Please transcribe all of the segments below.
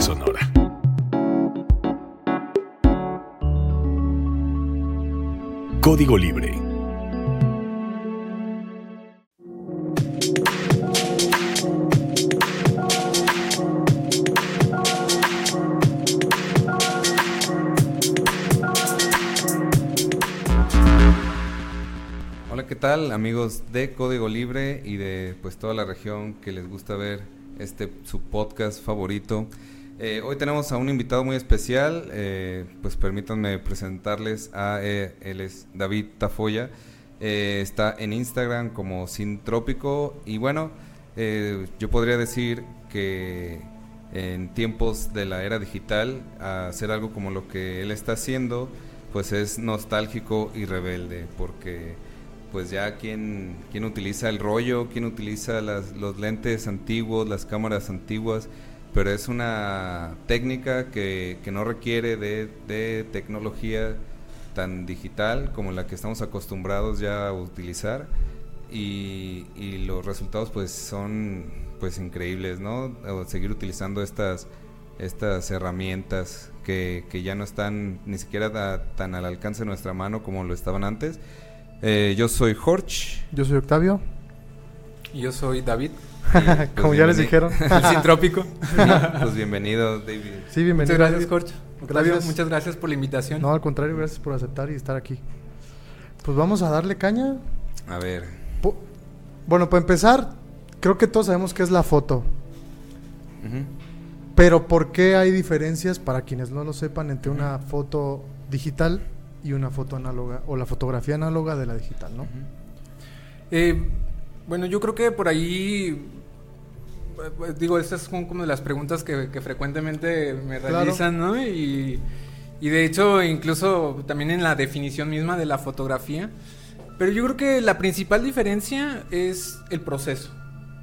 sonora. Código Libre. Hola, ¿qué tal amigos de Código Libre y de pues toda la región que les gusta ver este su podcast favorito? Eh, hoy tenemos a un invitado muy especial, eh, pues permítanme presentarles a eh, él es David Tafoya, eh, está en Instagram como Sintrópico y bueno, yo podría decir que en tiempos de la era digital hacer algo como lo que él está haciendo pues es nostálgico y rebelde porque pues ya quien, quien utiliza el rollo, quien utiliza los lentes antiguos, las cámaras antiguas, pero es una técnica que, que no requiere de, de, tecnología tan digital como la que estamos acostumbrados ya a utilizar y, y los resultados pues son pues increíbles, ¿no? O seguir utilizando estas, estas herramientas que, que ya no están ni siquiera da, tan al alcance de nuestra mano como lo estaban antes. Eh, yo soy Jorge. Yo soy Octavio. Y yo soy David. Pues Como ya les dijeron. El Sintrópico. pues bienvenido, David. Sí, bienvenido. Muchas gracias, Jorge. Gracias. Muchas gracias por la invitación. No, al contrario, gracias por aceptar y estar aquí. Pues vamos a darle caña. A ver. Po bueno, para empezar, creo que todos sabemos qué es la foto. Uh -huh. Pero ¿por qué hay diferencias, para quienes no lo sepan, entre uh -huh. una foto digital y una foto análoga o la fotografía análoga de la digital, ¿no? Eh, bueno, yo creo que por ahí digo, estas son como las preguntas que, que frecuentemente me realizan, claro. ¿no? Y, y, de hecho, incluso también en la definición misma de la fotografía. Pero yo creo que la principal diferencia es el proceso,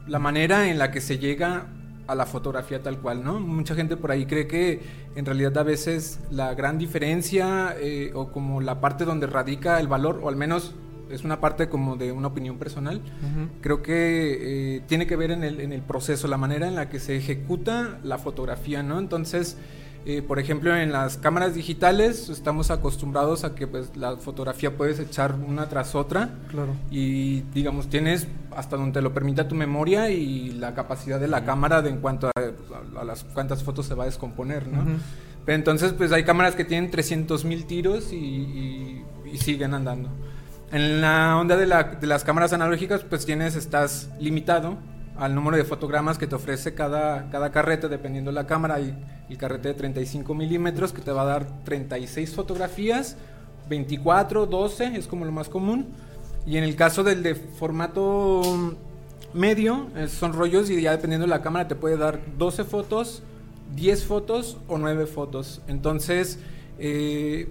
la manera en la que se llega a la fotografía tal cual, ¿no? Mucha gente por ahí cree que en realidad a veces la gran diferencia eh, o como la parte donde radica el valor, o al menos es una parte como de una opinión personal, uh -huh. creo que eh, tiene que ver en el, en el, proceso, la manera en la que se ejecuta la fotografía, ¿no? Entonces, eh, por ejemplo, en las cámaras digitales estamos acostumbrados a que pues, la fotografía puedes echar una tras otra claro. y digamos tienes hasta donde te lo permita tu memoria y la capacidad de la uh -huh. cámara de en cuanto a, a, a, las cuántas fotos se va a descomponer, ¿no? Uh -huh. Pero entonces pues hay cámaras que tienen 300 mil tiros y, y, y siguen andando. En la onda de, la, de, las cámaras analógicas, pues tienes, estás limitado al número de fotogramas que te ofrece cada, cada carrete, dependiendo de la cámara. Hay el carrete de 35 milímetros que te va a dar 36 fotografías, 24, 12, es como lo más común. Y en el caso del de formato medio, son rollos y ya dependiendo de la cámara te puede dar 12 fotos, 10 fotos o 9 fotos. Entonces, eh,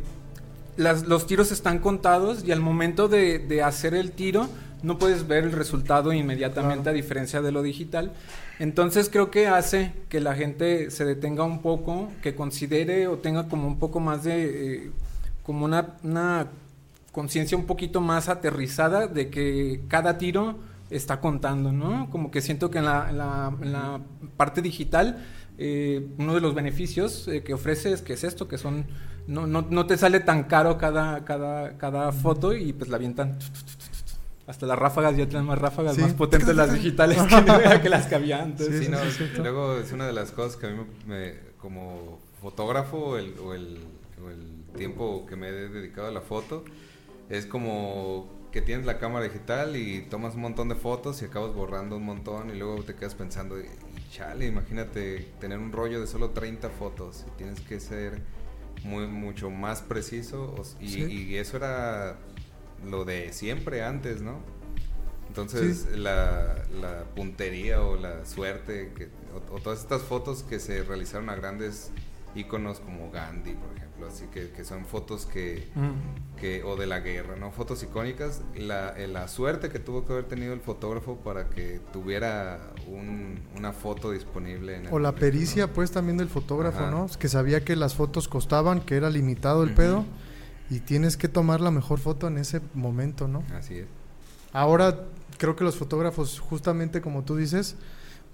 las, los tiros están contados y al momento de, de, hacer el tiro no puedes ver el resultado inmediatamente claro. a diferencia de lo digital. Entonces creo que hace que la gente se detenga un poco, que considere o tenga como un poco más de, eh, como una, una conciencia un poquito más aterrizada de que cada tiro está contando, ¿no? Como que siento que en la, en la, en la parte digital eh, uno de los beneficios eh, que ofrece es que es esto, que son no, no, no, te sale tan caro cada, cada, cada foto y pues la avientan. Hasta las ráfagas ya tienen más ráfagas sí. más potentes las digitales que, que, las que había antes. Sí, sí, no, sí, luego es una de las cosas que a mí me, como fotógrafo el, o, el, o el tiempo que me he dedicado a la foto es como que tienes la cámara digital y tomas un montón de fotos y acabas borrando un montón y luego te quedas pensando, chale, imagínate tener un rollo de solo 30 fotos y tienes que ser muy, mucho más preciso y, sí. y, eso era lo de siempre antes, ¿no? Entonces sí. la, la, puntería o la suerte que, o, o, todas estas fotos que se realizaron a grandes íconos como Gandhi, por ejemplo, así que, que son fotos que, mm. que, o de la guerra, ¿no? Fotos icónicas, la, eh, la, suerte que tuvo que haber tenido el fotógrafo para que tuviera un, una foto disponible. En o la momento, pericia, ¿no? pues, también del fotógrafo, Ajá. ¿no? Que sabía que las fotos costaban, que era limitado el uh -huh. pedo, y tienes que tomar la mejor foto en ese momento, ¿no? Así es. Ahora, creo que los fotógrafos, justamente como tú dices,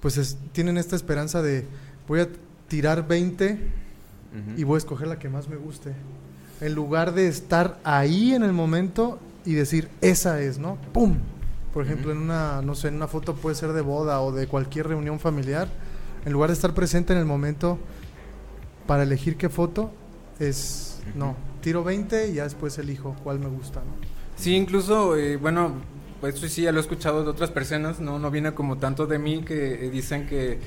pues es, tienen esta esperanza de, voy a tirar 20 Ujú. y voy a escoger la que más me guste. En lugar de estar ahí en el momento y decir, esa es, ¿no? ¡Pum! Por ejemplo, Ujú. en una, no sé, en una foto puede ser de boda o de cualquier reunión familiar. En lugar de estar presente en el momento para elegir qué foto, es, Ujú. no, tiro 20 y ya después elijo cuál me gusta, ¿no? Sí, incluso, eh, bueno, pues sí, ya lo he escuchado de otras personas, no, no viene como tanto de mí que eh, dicen que,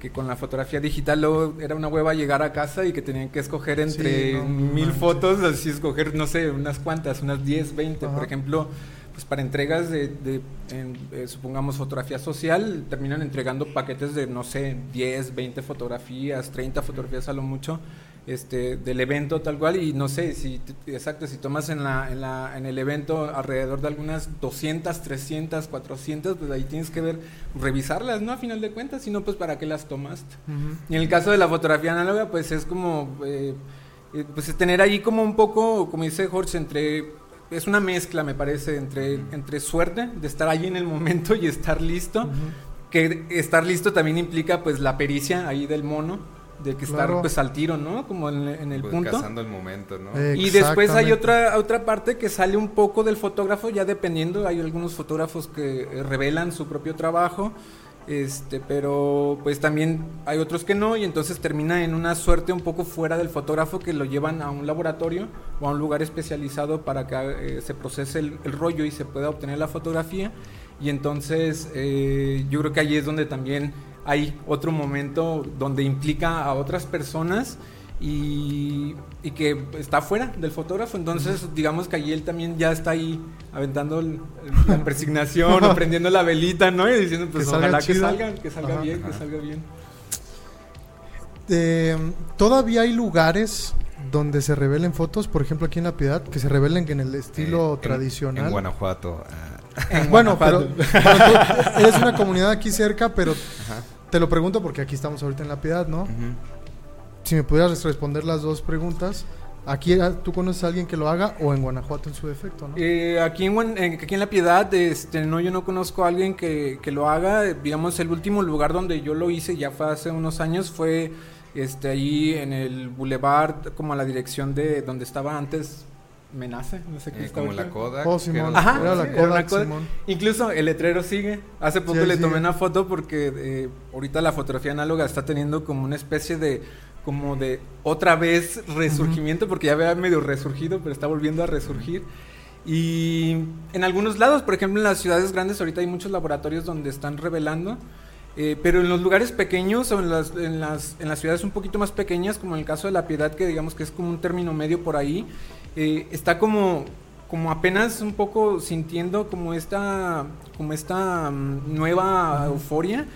que con la fotografía digital luego era una hueva llegar a casa y que tenían que escoger entre Sí, no mil manches. fotos, así escoger, no sé, unas cuantas, unas 10, 20, por ejemplo, pues para entregas de, de, en, eh, supongamos, fotografía social, terminan entregando paquetes de, no sé, 10, 20 fotografías, 30 fotografías a lo mucho, este, del evento tal cual, y no sé, si, exacto, si tomas en, la, en, la, en el evento alrededor de algunas 200, 300, 400, pues ahí tienes que ver, revisarlas, ¿no? A final de cuentas, si no, pues para qué las tomaste. Y en el caso de la fotografía análoga, pues es como, eh, eh, pues es tener ahí como un poco, como dice Jorge, entre, es una mezcla, me parece, entre, entre suerte, de estar ahí en el momento y estar listo, que estar listo también implica pues la pericia ahí del mono, de que estar Claro. pues al tiro, ¿no? Como en, en el Pues punto. cazando el momento, ¿no? Y después hay otra otra parte que sale un poco del fotógrafo, ya dependiendo, hay algunos fotógrafos que eh, revelan su propio trabajo, este, pero pues también hay otros que no, y entonces termina en una suerte un poco fuera del fotógrafo que lo llevan a un laboratorio o a un lugar especializado para que eh, se procese el, el rollo y se pueda obtener la fotografía. Y entonces eh, yo creo que ahí es donde también hay otro momento donde implica a otras personas y, y que está fuera del fotógrafo. Entonces, digamos que allí él también ya está ahí aventando el- el- la persignación o prendiendo la velita, ¿no? Y diciendo, pues Que salga ojalá que salga, que salga Ajá. bien, que salga bien. Eh, Todavía hay lugares donde se revelen fotos, por ejemplo aquí en La Piedad, que se revelen en el estilo Eh, tradicional. En Guanajuato. ah, En Bueno, pero, pero tú eres una comunidad aquí cerca, pero ajá. Te lo pregunto porque aquí estamos ahorita en La Piedad, ¿no? Si me pudieras responder las dos preguntas, aquí ah, tú conoces a alguien que lo haga o en Guanajuato en su defecto, ¿no? Eh, aquí, en, aquí en La Piedad, este, no, yo no conozco a alguien que, que lo haga. Digamos, el último lugar donde yo lo hice, ya fue hace unos años, fue este, ahí en el boulevard, como a la dirección de donde estaba antes Menace, no sé qué Eh, estaba como la. Kodak. Oh, Simón. era- Ajá, Era la sí, era una Kodak, Kodak. Simón. Incluso el letrero sigue. Hace poco Sí, le sí. tomé una foto porque eh, ahorita la fotografía análoga está teniendo como una especie de como de otra vez resurgimiento porque ya había medio resurgido, pero está volviendo a resurgir. Y en algunos lados, por ejemplo, en las ciudades grandes ahorita hay muchos laboratorios donde están revelando, eh, pero en los lugares pequeños o en las, en, las, en las ciudades un poquito más pequeñas, como en el caso de La Piedad, que digamos que es como un término medio por ahí, eh, está como, como apenas un poco sintiendo como esta, como esta mm, nueva euforia.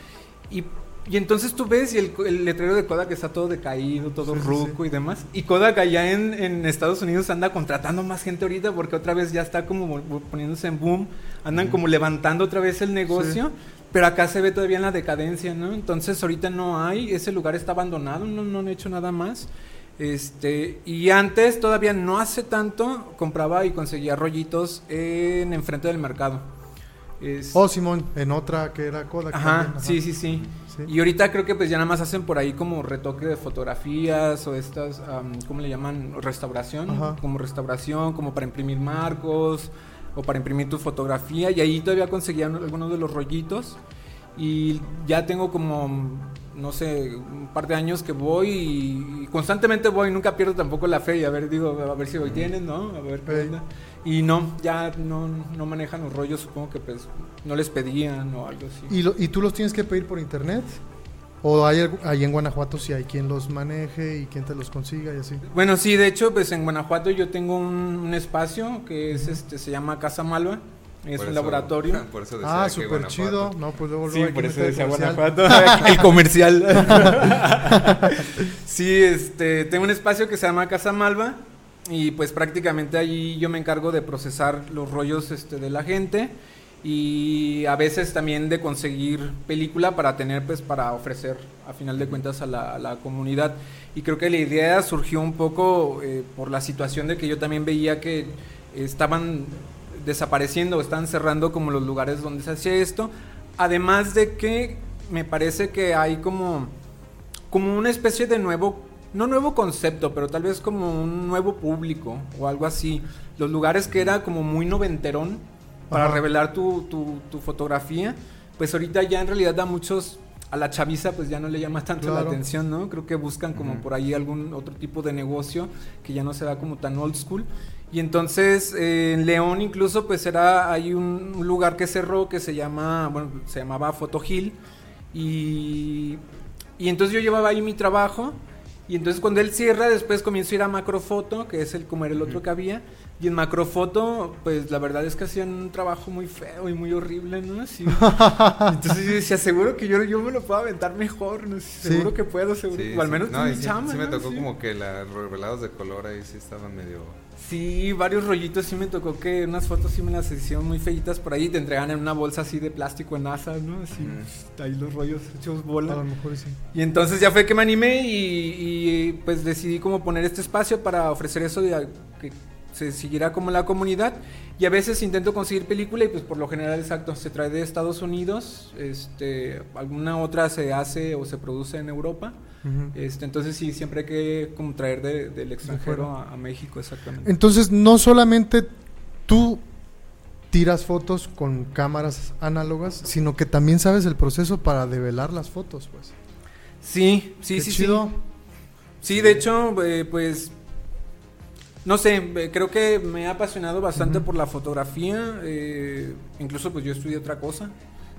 Y, y entonces tú ves y el, el letrero de Kodak está todo decaído, todo Sí, sí, ruco y demás. Y Kodak allá en, en Estados Unidos anda contratando más gente ahorita porque otra vez ya está como poniéndose en boom. Andan como levantando otra vez el negocio. Pero acá se ve todavía en la decadencia, ¿no? Entonces ahorita no hay, ese lugar está abandonado, no, no han hecho nada más. Este, y antes, todavía no hace tanto, compraba y conseguía rollitos en enfrente del mercado. Es- Oh, Simón, en otra que era Kodak. Ajá, también, sí, sí, sí. Sí. Y ahorita creo que pues ya nada más hacen por ahí como retoque de fotografías o estas, am, ¿cómo le llaman? Restauración. Ajá. Como restauración, como para imprimir marcos o para imprimir tu fotografía. Y ahí todavía conseguían algunos de los rollitos. Y ya tengo como, no sé, un par de años que voy y, y constantemente voy, nunca pierdo tampoco la fe y a ver, digo, a ver si hoy tienen, ¿no? A ver qué onda. Y no, ya no, no manejan los rollos, supongo que pues no les pedían o algo así. ¿Y, lo- ¿Y tú los tienes que pedir por internet? ¿O hay ahí en Guanajuato si hay quien los maneje y quien te los consiga y así? Bueno, sí, de hecho, pues en Guanajuato yo tengo un, un espacio que es este se llama Casa Malva. Es Por un eso- laboratorio. Por eso decía Ah, súper chido. No, pues luego, Sí, luego hay por eso decía. Guanajuato. El comercial. sí, este, tengo un espacio que se llama Casa Malva y pues prácticamente allí yo me encargo de procesar los rollos este, de la gente y a veces también de conseguir película para tener pues para ofrecer a final de cuentas a la, a la comunidad y creo que la idea surgió un poco eh, por la situación de que yo también veía que estaban desapareciendo o están cerrando como los lugares donde se hacía esto además de que me parece que hay como como una especie de nuevo, no nuevo concepto, pero tal vez como un nuevo público o algo así. Los lugares que era como muy noventerón para Ajá. revelar tu, tu, tu fotografía, pues ahorita ya en realidad da muchos... A la chaviza pues ya no le llama tanto la atención, ¿no? Creo que buscan como por ahí algún otro tipo de negocio que ya no se da como tan old school. Y entonces eh, en León incluso pues era, hay un, un lugar que cerró que se llama, bueno, se llamaba Photo Hill. Y, y entonces yo llevaba ahí mi trabajo. Y entonces cuando él cierra, después comienzo a ir a Macrofoto, que es el como era el otro que había. Y en Macrofoto, pues la verdad es que hacían un trabajo muy feo y muy horrible, ¿no? Así. entonces yo decía, seguro que yo, yo me lo puedo aventar mejor, ¿no? Seguro Sí. que puedo, seguro. Sí, o al sí. menos No, y mi sí, chamba, sí me ¿no? tocó Sí. como que los revelados de color ahí sí estaban medio... Sí, varios rollitos sí me tocó que unas fotos sí me las hicieron muy feitas por ahí. Te entregan en una bolsa así de plástico en NASA, ¿no? Así, Ujú. ahí los rollos hechos A bola. lo mejor sí. Y entonces ya fue que me animé y, y, pues decidí como poner este espacio para ofrecer eso de a- que se siguiera como la comunidad. Y a veces intento conseguir película y pues por lo general exacto, se trae de Estados Unidos, este, alguna otra se hace o se produce en Europa. Este, entonces sí, siempre hay que como traer de- del extranjero a, a México exactamente. Entonces, no solamente tú tiras fotos con cámaras análogas, sino que también sabes el proceso para develar las fotos, pues. Sí, sí, Qué sí, chido. sí. Sí, de hecho, eh, pues, no sé, eh, creo que me ha apasionado bastante por la fotografía. eh, incluso, pues, yo estudié otra cosa.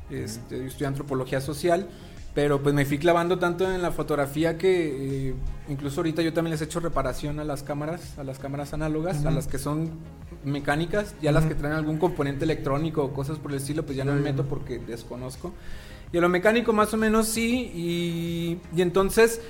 Este, yo estudié antropología social. Pero pues me fui clavando tanto en la fotografía que eh, incluso ahorita yo también les he hecho reparación a las cámaras, a las cámaras análogas, a las que son mecánicas, ya las Ujú. que traen algún componente electrónico o cosas por el estilo, pues ya no me meto porque desconozco. Y a lo mecánico más o menos sí, y, y entonces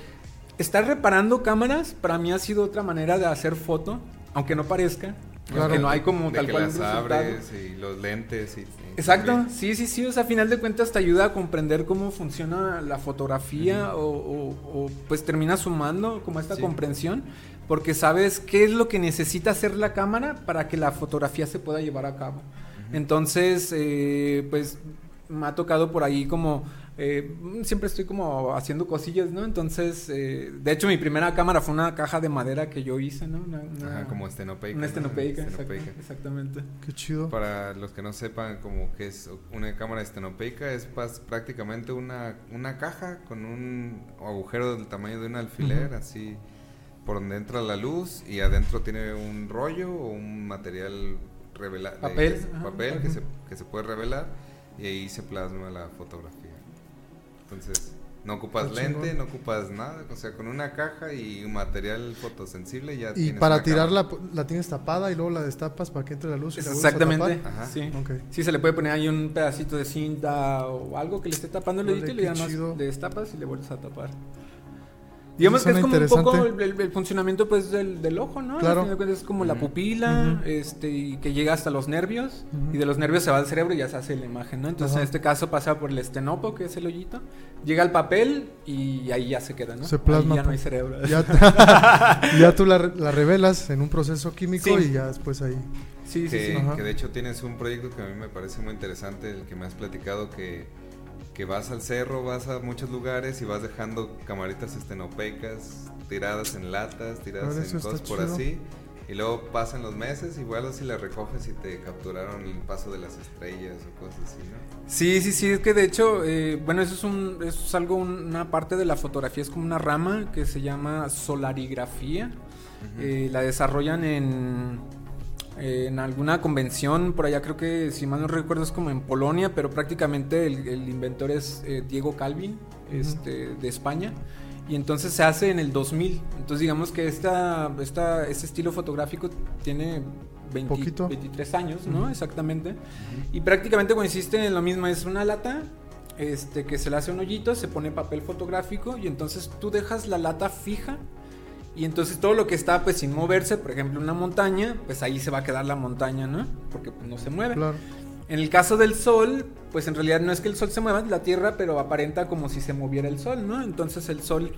estar reparando cámaras para mí ha sido otra manera de hacer foto, aunque no parezca, Claro. aunque no hay como de tal que cual las abres y los lentes y... y Exacto, también. sí, sí, sí, o sea, a final de cuentas te ayuda a comprender cómo funciona la fotografía o, o- o, pues termina sumando como esta Sí. comprensión, porque sabes qué es lo que necesita hacer la cámara para que la fotografía se pueda llevar a cabo. Entonces, eh, pues me ha tocado por ahí como, eh, siempre estoy como haciendo cosillas, ¿no? Entonces, eh, de hecho mi primera cámara fue una caja de madera que yo hice, ¿no? Una, una- Ajá, como estenopeica. Una ¿no? estenopeica, exactamente. Qué chido. Para los que no sepan como que es una cámara estenopeica, es prácticamente una, una caja con un agujero del tamaño de un alfiler, así por donde entra la luz y adentro tiene un rollo o un material revelado. Papel, ajá. papel que se, que se puede revelar y ahí se plasma la fotografía. Entonces, no ocupas Qué lente, chingón. no ocupas nada, o sea, con una caja y un material fotosensible ya Y tienes para tirarla, la tienes tapada y luego la destapas para que entre la luz. Y la a Exactamente. tapar. Ajá. Sí. Ok. Sí, se le puede poner ahí un pedacito de cinta o algo que le esté tapando el dedito y le chido. le destapas y le vuelves a tapar. Digamos que es como un poco el, interesante. el- el funcionamiento pues del, del ojo, ¿no? Al Claro. final de cuentas es como la pupila, este, y que llega hasta los nervios, y de los nervios se va al cerebro y ya se hace la imagen, ¿no? Entonces en este caso pasa por el estenopo, que es el hoyito, llega al papel y ahí ya se queda, ¿no? Se plasma, Ahí ya no hay cerebro. Ya, ya tú la, re- la revelas en un proceso químico Sí. y ya después ahí. sí, sí, que, sí. Que de hecho tienes un proyecto que a mí me parece muy interesante, el que me has platicado, que, que vas al cerro, vas a muchos lugares y vas dejando camaritas estenopeicas tiradas en latas, tiradas en cosas por chido. así. Y luego pasan los meses, igual así las recoges y te capturaron el paso de las estrellas o cosas así, ¿no? Sí, sí, sí, es que de hecho, eh, bueno, eso es, un, eso es algo, una parte de la fotografía, es como una rama que se llama solarigrafía. Eh, la desarrollan en, en alguna convención, por allá creo que, si mal no recuerdo, es como en Polonia, pero prácticamente el, el inventor es eh, Diego Calvin, este, de España. Y entonces se hace en el 2000. Entonces digamos que esta, esta, este estilo fotográfico tiene 20 Poquito. 23 años, ¿no? Ujú. Exactamente. Y prácticamente consiste en lo mismo, es una lata este, que se le hace un hoyito, se pone papel fotográfico y entonces tú dejas la lata fija y entonces todo lo que está pues sin moverse, por ejemplo una montaña, pues ahí se va a quedar la montaña, ¿no? Porque pues, no se mueve. Claro. En el caso del sol, pues en realidad no es que el sol se mueva, la Tierra, pero aparenta como si se moviera el sol, ¿no? Entonces el sol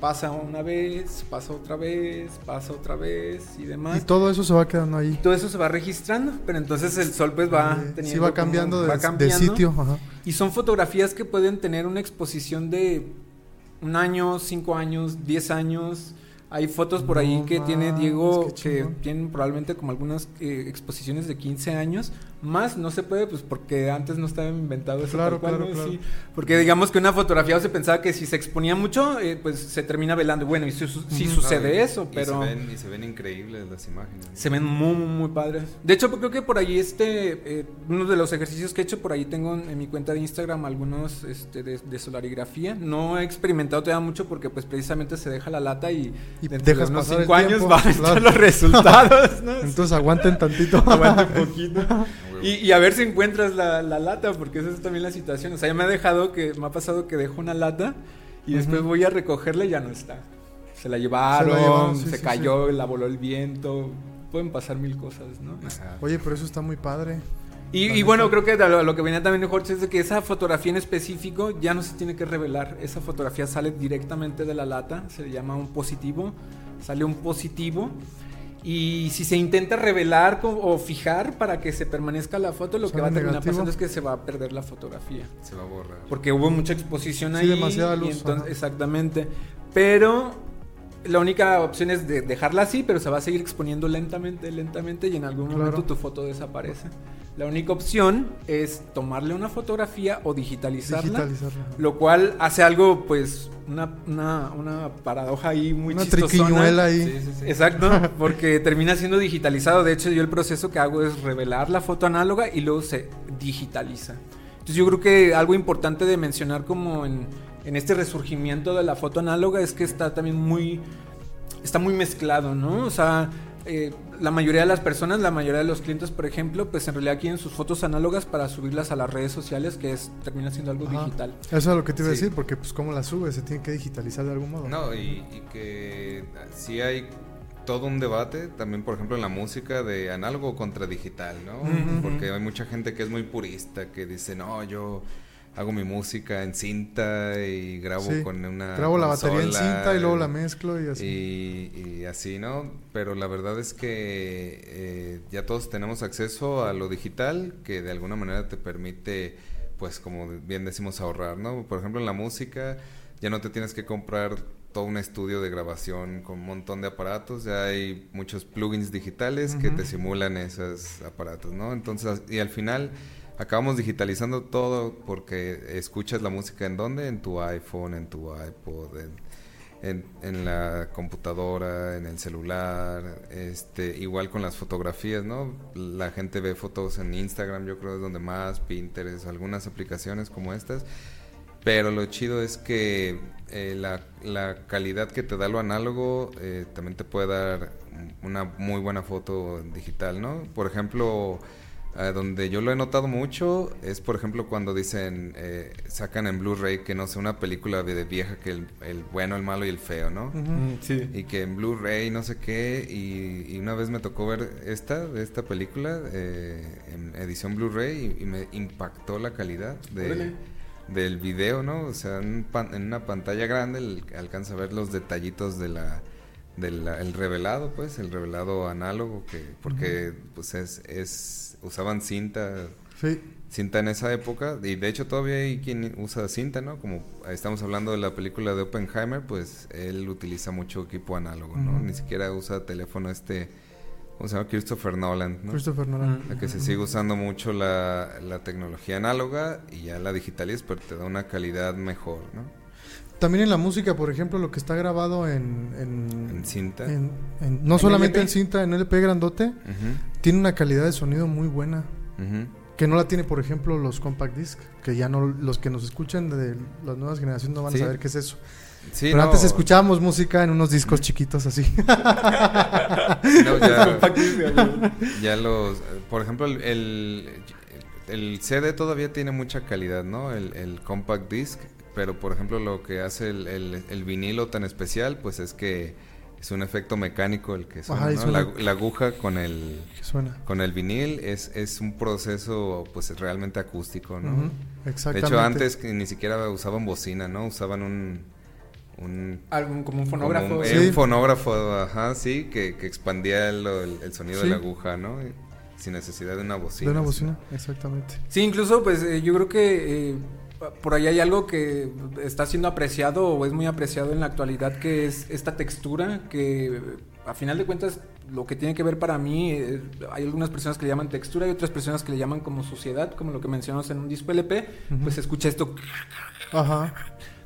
pasa una vez, pasa otra vez, pasa otra vez y demás. Y todo eso se va quedando ahí. todo eso se va registrando, pero entonces el sol pues va Eh, teniendo sí, va como- cambiando, de, va de cambiando. sitio. Ajá. Y son fotografías que pueden tener una exposición de un año, cinco años, diez años. Hay fotos por ahí No que tiene mames, Diego que tienen probablemente como algunas eh, exposiciones de 15 años. Más no se puede, pues porque antes no estaba inventado eso. Claro, cual, claro, ¿no? claro. Sí, porque digamos que una fotografía se pensaba que si se exponía mucho, eh, pues se termina velando. Bueno, y si, su- si Ujú. sucede No, y- eso, y pero... se ven, y se ven increíbles las imágenes. Se ven muy, muy, muy padres. De hecho, creo que por ahí este, eh, uno de los ejercicios que he hecho, por ahí tengo en, en mi cuenta de Instagram algunos este, de, de solarigrafía. No he experimentado todavía mucho porque pues precisamente se deja la lata y, Y dentro dejas de unos pasar el cinco años tiempo, van a estar claro. los resultados, ¿no? Entonces aguanten tantito. Aguante un poquito. Y, y a ver si encuentras la, la lata, porque esa es también la situación. O sea, ya me ha dejado que, me ha pasado que dejo una lata y después voy a recogerla y ya no está. Se la llevaron, se, llevaron, sí, sí, cayó, la voló el viento. Pueden pasar mil cosas, ¿no? Ajá. Oye, pero eso está muy padre. Y, y bueno, creo que lo, lo que venía también de Jorge es de que esa fotografía en específico ya no se tiene que revelar. Esa fotografía sale directamente de la lata, se le llama un positivo, sale un positivo. Y si se intenta revelar o fijar para que se permanezca la foto, lo que va a terminar negativo. pasando es que se va a perder la fotografía. Se va a borrar. Porque hubo mucha exposición Sí, ahí. demasiada y luz, entonces- ajá. exactamente. Pero la única opción es de dejarla así, pero se va a seguir exponiendo lentamente, lentamente y en algún Claro. momento tu foto desaparece. La única opción es tomarle una fotografía o digitalizarla. Digitalizarla. Lo cual hace algo, pues, una, una, una paradoja ahí muy Una chistosona. triquiñuela ahí. Sí, sí, sí. Exacto, porque termina siendo digitalizado. De hecho, yo el proceso que hago es revelar la foto análoga y luego se digitaliza. Entonces yo creo que algo importante de mencionar como en, en este resurgimiento de la foto análoga es que está también muy, está muy mezclado, ¿no? O sea, eh, la mayoría de las personas, la mayoría de los clientes, por ejemplo, pues en realidad quieren sus fotos análogas para subirlas a las redes sociales, que es termina siendo algo Ajá. digital. Eso es lo que te iba a decir, porque pues cómo la subes, se tiene que digitalizar de algún modo. No, y, y que sí hay todo un debate, también por ejemplo en la música de análogo contra digital, ¿no? Porque hay mucha gente que es muy purista, que dice, no, yo hago mi música en cinta y grabo Sí. con una... Grabo la batería en cinta y luego la mezclo y así. Y, y así, ¿no? Pero la verdad es que eh, ya todos tenemos acceso a lo digital que de alguna manera te permite, pues como bien decimos, ahorrar, ¿no? Por ejemplo, en la música ya no te tienes que comprar todo un estudio de grabación con un montón de aparatos, ya hay muchos plugins digitales que te simulan esos aparatos, ¿no? Entonces, y al final acabamos digitalizando todo porque escuchas la música en dónde? En tu iPhone, en tu iPod, en, la computadora, en el celular, este, igual con las fotografías, ¿no? La gente ve fotos en Instagram, yo creo es donde más, Pinterest, algunas aplicaciones como estas. Pero lo chido es que eh, la, la calidad que te da lo análogo eh, también te puede dar una muy buena foto digital, ¿no? Por ejemplo, eh, donde yo lo he notado mucho es, por ejemplo, cuando dicen, eh, sacan en Blu-ray que no sé, una película de, de vieja que el, el bueno, el malo y el feo, ¿no? Mm, sí. Y que en Blu-ray no sé qué, y, y una vez me tocó ver esta, de esta película, eh, en edición Blu-ray, y, y me impactó la calidad de, Órale. del video, ¿no? O sea, en, pan- en una pantalla grande el- alcanza a ver los detallitos de la del el revelado, pues, el revelado análogo, que porque pues es, es usaban cinta Sí. cinta en esa época y de hecho todavía hay quien usa cinta, ¿no? Como estamos hablando de la película de Oppenheimer, pues él utiliza mucho equipo análogo, ¿no? Ni siquiera usa teléfono este, ¿cómo se llama? Christopher Nolan, ¿no? Christopher Nolan. La que se sigue usando mucho la, la tecnología análoga y ya la digitalizas, pero te da una calidad mejor, ¿no? También en la música, por ejemplo, lo que está grabado en... En, En cinta. en- en- no ¿En solamente LP? en cinta, en LP grandote, tiene una calidad de sonido muy buena. Que no la tiene, por ejemplo, los compact disc. Que ya no, los que nos escuchan de las nuevas generaciones no van Sí. a saber qué es eso. Sí, Pero no, antes escuchábamos música en unos discos chiquitos así. no, ya, Ya los, por ejemplo, el, el, el CD todavía tiene mucha calidad, ¿no? El, el compact disc, pero por ejemplo lo que hace el, el- el vinilo tan especial, pues es que es un efecto mecánico el que suena, Ajá, ¿no? suena- La, la aguja con el Que suena. con el vinil es, es un proceso pues realmente acústico, ¿no? Ujú, De Exactamente. hecho antes que ni siquiera usaban bocina, ¿no? Usaban un un Algún, como un como fonógrafo. un, Sí. eh, un fonógrafo, ajá, sí, que, que expandía el, el- el sonido Sí. de la aguja, ¿no? Sin necesidad de una bocina. De una sí. bocina, exactamente. Sí, incluso pues eh, yo creo que eh, por ahí hay algo que está siendo apreciado o es muy apreciado en la actualidad, que es esta textura, que a final de cuentas lo que tiene que ver para mí, eh, hay algunas personas que le llaman textura y otras personas que le llaman como suciedad, como lo que mencionamos en un disco LP, pues se escucha esto. Ajá.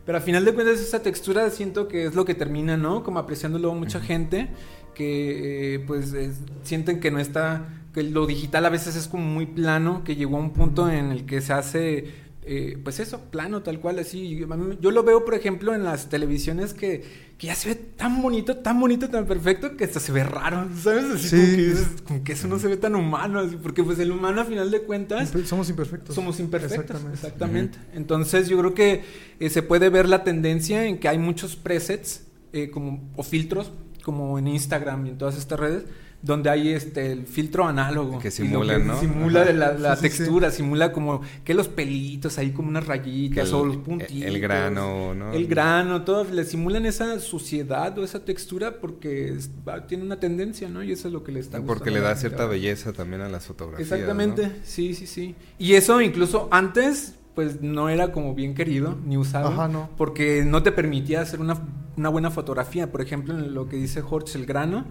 Pero a final de cuentas esa textura siento que es lo que termina, ¿no? Como apreciándolo mucha gente que eh, pues es- sienten que no está, que lo digital a veces es como muy plano, que llegó a un punto en el que se hace, eh, pues eso, plano tal cual, así. Yo lo veo, por ejemplo, en las televisiones que, que ya se ve tan bonito, tan bonito, tan perfecto, que hasta se ve raro, ¿sabes? Así Sí. como, que, dices, como que eso no se ve tan humano, así, porque pues el humano a final de cuentas... Somos imperfectos. Somos imperfectos, Exactamente. exactamente. Entonces yo creo que eh, se puede ver la tendencia en que hay muchos presets eh, como, o filtros, como en Instagram y en todas estas redes, donde hay este el filtro análogo. Que simulan, ¿no? Simula Ajá. la, la Sí, sí, sí. textura, simula como que los pelitos ahí como unas rayitas o el- los puntitos. el grano, ¿no? El grano, todo, le simulan esa suciedad o esa textura porque es- va- tiene una tendencia, ¿no? Y eso es lo que le está Porque gustando le a la da cierta belleza también a las fotografías. Exactamente, ¿no? sí, sí, sí. Y eso incluso antes, pues no era como bien querido ni usado. Ajá, no. Porque no te permitía hacer una, una buena fotografía. Por ejemplo, en lo que dice Jorge, el grano.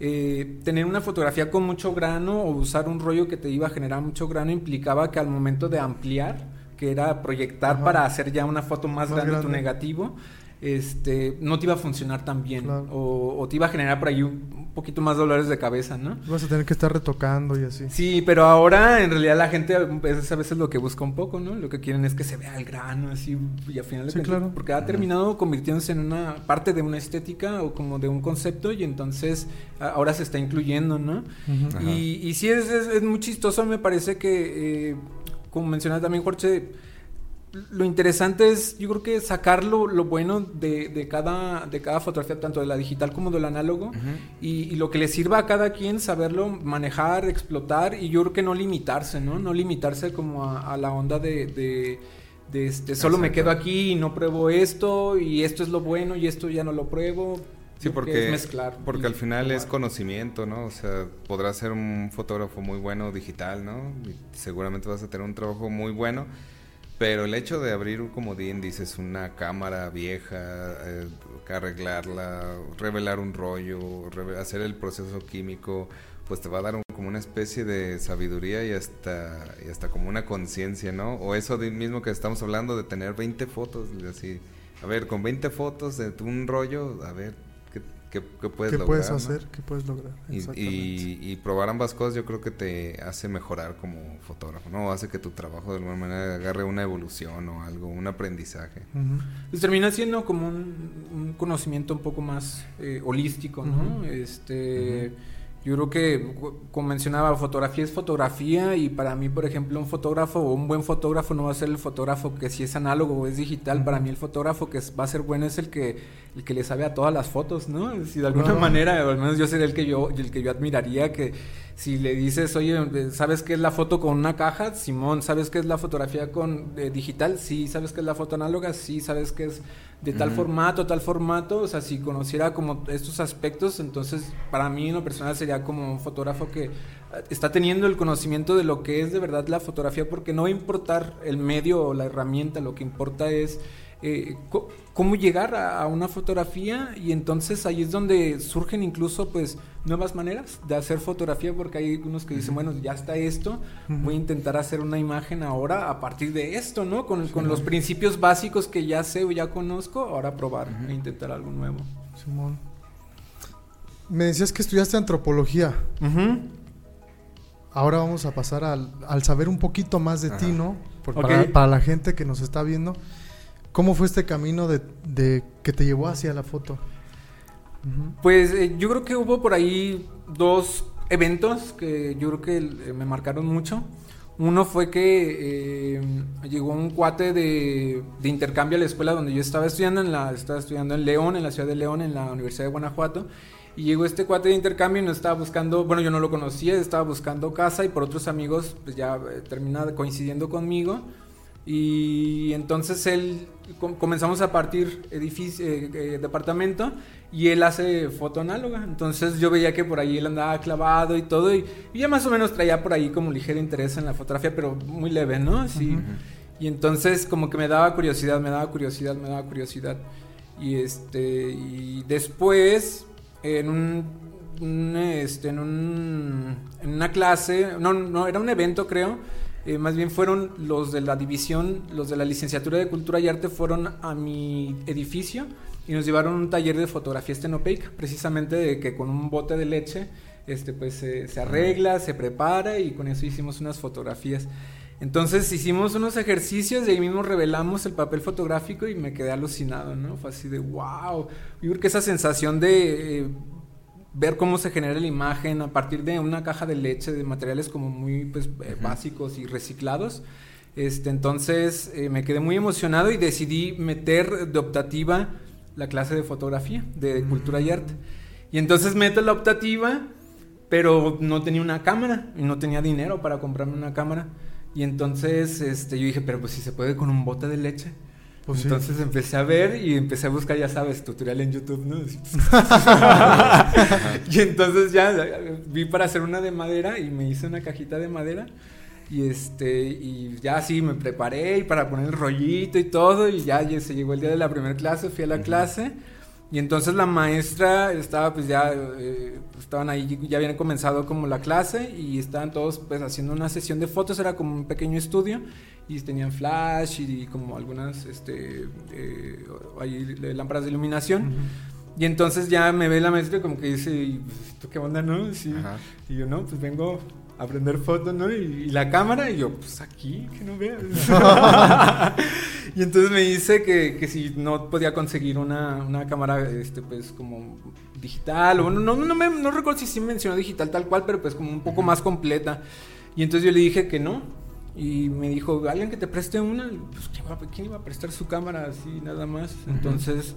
Eh, tener una fotografía con mucho grano o usar un rollo que te iba a generar mucho grano implicaba que al momento de ampliar, que era proyectar Ajá. para hacer ya una foto más, Más grande, tu negativo, este, no te iba a funcionar tan bien. Claro. O, o te iba a generar por ahí un, poquito más dolores de cabeza, ¿no? Vas a tener que estar retocando y así. Sí, pero ahora en realidad la gente es a veces lo que busca un poco, ¿no? Lo que quieren es que se vea el grano así y al final de Sí, cuentas, claro. porque ha terminado convirtiéndose en una parte de una estética o como de un concepto y entonces ahora se está incluyendo, ¿no? Y, y sí es, es- es muy chistoso, me parece que, eh, como mencionaba también Jorge, lo interesante es, yo creo que sacar lo, lo bueno de, de cada, de cada fotografía, tanto de la digital como del análogo, y, y lo que le sirva a cada quien saberlo manejar, explotar, y yo creo que no limitarse, ¿no? No limitarse como a, a la onda de, de, de este, solo me quedo aquí y no pruebo esto, y esto es lo bueno, y esto ya no lo pruebo. Sí, porque, es mezclar. porque al final es conocimiento, ¿no? O sea, podrás ser un fotógrafo muy bueno digital, ¿no? Y seguramente vas a tener un trabajo muy bueno, pero el hecho de abrir, un comodín, dices, una cámara vieja, eh, arreglarla, revelar un rollo, hacer el proceso químico, pues te va a dar un- como una especie de sabiduría y hasta, y hasta como una conciencia, ¿no? O eso de mismo que estamos hablando de tener 20 fotos, así, a ver, con 20 fotos de un rollo, a ver, ¿qué, qué, puedes ¿Qué lograr? puedes no? hacer? ¿Qué puedes lograr? Y, Exactamente. y- y probar ambas cosas yo creo que te hace mejorar como fotógrafo, ¿no? Hace que tu trabajo de alguna manera agarre una evolución o algo, un aprendizaje. Pues termina siendo como un, un conocimiento un poco más eh, holístico, ¿no? Este, yo creo que, como mencionaba, fotografía es fotografía y para mí, por ejemplo, un fotógrafo o un buen fotógrafo no va a ser el fotógrafo que si es análogo o es digital. Para mí el fotógrafo que va a ser bueno es el que el que le sabe a todas las fotos, ¿no? Si de alguna Claro. manera, al menos yo sería el que yo el que yo admiraría que si le dices, oye, ¿sabes qué es la foto con una caja? Simón, ¿sabes qué es la fotografía con eh, digital? Sí, ¿sabes qué es la foto análoga? Sí, ¿sabes qué es de tal formato, tal formato? O sea, si conociera como estos aspectos, entonces para mí en lo personal sería como un fotógrafo que eh, está teniendo el conocimiento de lo que es de verdad la fotografía, porque no va a importar el medio o la herramienta, lo que importa es eh, cómo llegar a, a una fotografía y entonces ahí es donde surgen incluso pues nuevas maneras de hacer fotografía porque hay unos que dicen bueno ya está esto voy a intentar hacer una imagen ahora a partir de esto no con, con los principios básicos que ya sé o ya conozco ahora probar e intentar algo nuevo Simón. Me decías que estudiaste antropología. Ahora vamos a pasar al, al saber un poquito más de ti. ¿no? Por- Ok. para, para la gente que nos está viendo, ¿cómo fue este camino de, de que te llevó hacia la foto? Pues eh, yo creo que hubo por ahí dos eventos que yo creo que eh, me marcaron mucho. Uno fue que eh, llegó un cuate de, de intercambio a la escuela donde yo estaba estudiando, en la, estaba estudiando en León, en la ciudad de León, en la Universidad de Guanajuato. Y llegó este cuate de intercambio y nos estaba buscando, bueno, yo no lo conocía, estaba buscando casa y por otros amigos, pues ya eh, termina coincidiendo conmigo. Y entonces él comenzamos a partir edificio, eh, eh, departamento y él hace foto análoga. Entonces yo veía que por ahí él andaba clavado y todo y, y ya más o menos traía por ahí como ligero interés en la fotografía, pero muy leve, ¿no? Así. Y entonces como que me daba curiosidad, me daba curiosidad, me daba curiosidad. Y este y después en un, un, este en un en una clase, no no era un evento creo, eh, más bien fueron los de la división, los de la licenciatura de Cultura y Arte fueron a mi edificio y nos llevaron un taller de fotografía estenopeica, precisamente de que con un bote de leche este pues se, arregla, se prepara y con eso hicimos unas fotografías. Entonces hicimos unos ejercicios y ahí mismo revelamos el papel fotográfico y me quedé alucinado, ¿no? Fue así de wow. Yo creo esa sensación de eh, ver cómo se genera la imagen a partir de una caja de leche, de materiales como muy pues, eh, básicos y reciclados. Este, entonces eh, me quedé muy emocionado y decidí meter de optativa la clase de fotografía, de cultura y arte. Y entonces meto la optativa, pero no tenía una cámara y no tenía dinero para comprarme una cámara. Y entonces este, yo dije, pero pues si se puede con un bote de leche. Pues sí. entonces empecé a ver y empecé a buscar, ya sabes, tutorial en YouTube, ¿no? Así. y entonces ya vi para hacer una de madera y me hice una cajita de madera. Y este, y ya sí, me preparé y para poner el rollito y todo. Y ya, ya se llegó el día de la primera clase, fui a la clase. Y entonces la maestra estaba, pues ya, eh, estaban ahí, ya habían comenzado como la clase y estaban todos pues haciendo una sesión de fotos, era como un pequeño estudio y tenían flash y, como algunas, este, eh, ahí, lámparas de iluminación. Y entonces ya me ve la maestra como que dice, "¿Y, pues, ¿tú qué onda, no? Sí. Y yo, no, pues vengo a aprender fotos, ¿no? Y, y la cámara, y yo, pues aquí, que no veas. y entonces me dice que, que si no podía conseguir una, una cámara, este, pues como digital, o no, no, no, me, no recuerdo si sí mencionó digital tal cual, pero pues como un poco más completa. Y entonces yo le dije que no. Y me dijo, alguien que te preste una, pues ¿quién, iba a prestar su cámara así nada más? Entonces,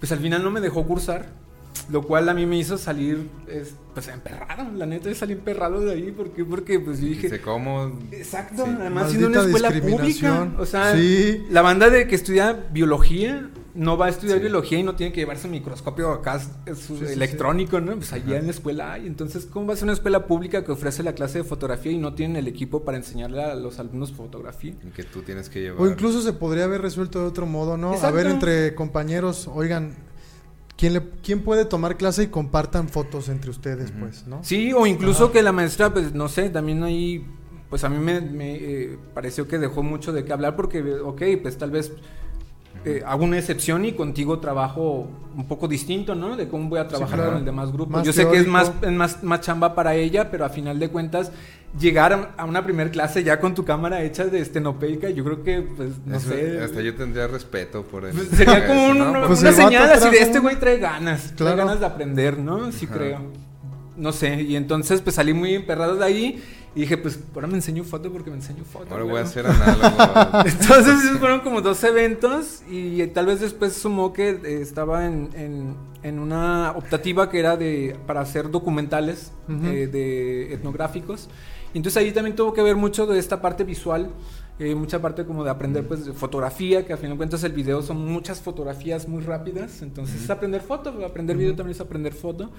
pues al final no me dejó cursar, lo cual a mí me hizo salir, es, pues emperrado, la neta salí emperrado de ahí, ¿por qué? Porque pues yo dije... ¿cómo? Exacto, Sí. además siendo una Maldita escuela pública, o sea, Sí. la banda de que estudia biología no va a estudiar Sí. biología y no tiene que llevarse un microscopio acá sí, sí. electrónico, ¿no? Pues allá en la escuela hay. Entonces, ¿cómo va a ser una escuela pública que ofrece la clase de fotografía y no tienen el equipo para enseñarle a los alumnos fotografía? Y que tú tienes que llevar. O incluso se podría haber resuelto de otro modo, ¿no? A ver, entre compañeros, oigan, ¿quién, le, ¿quién puede tomar clase y compartan fotos entre ustedes, pues, no? Sí, o incluso que la maestra, pues no sé, también ahí, pues a mí me, me, eh, pareció que dejó mucho de qué hablar porque, ok, pues tal vez eh, hago una excepción y contigo trabajo un poco distinto, ¿no? De cómo voy a trabajar claro. con el demás grupo. Más Yo sé que es más, teórico. es más, más chamba para ella, pero a final de cuentas, llegar a- una primer clase ya con tu cámara hecha de estenopeica, yo creo que, pues, no Eso- sé. Hasta yo tendría respeto por eso. Pues, sería como un- ¿no? Pues una señal así de este güey trae ganas, trae Claro. ganas de aprender, ¿no? Sí Ajá. creo. No sé, y entonces pues salí muy emperrado de ahí y dije, pues ahora me enseño foto porque me enseño foto. Ahora voy a hacer análogo. Entonces esos fueron como dos eventos y tal vez después sumó que eh, estaba en, en- en una optativa que era de para hacer documentales Ujú. eh, de etnográficos. Y entonces ahí también tuvo que ver mucho de esta parte visual, eh, mucha parte como de aprender pues de fotografía, que a fin de cuentas el video son muchas fotografías muy rápidas, entonces es aprender foto, aprender video Ujú. también es aprender foto.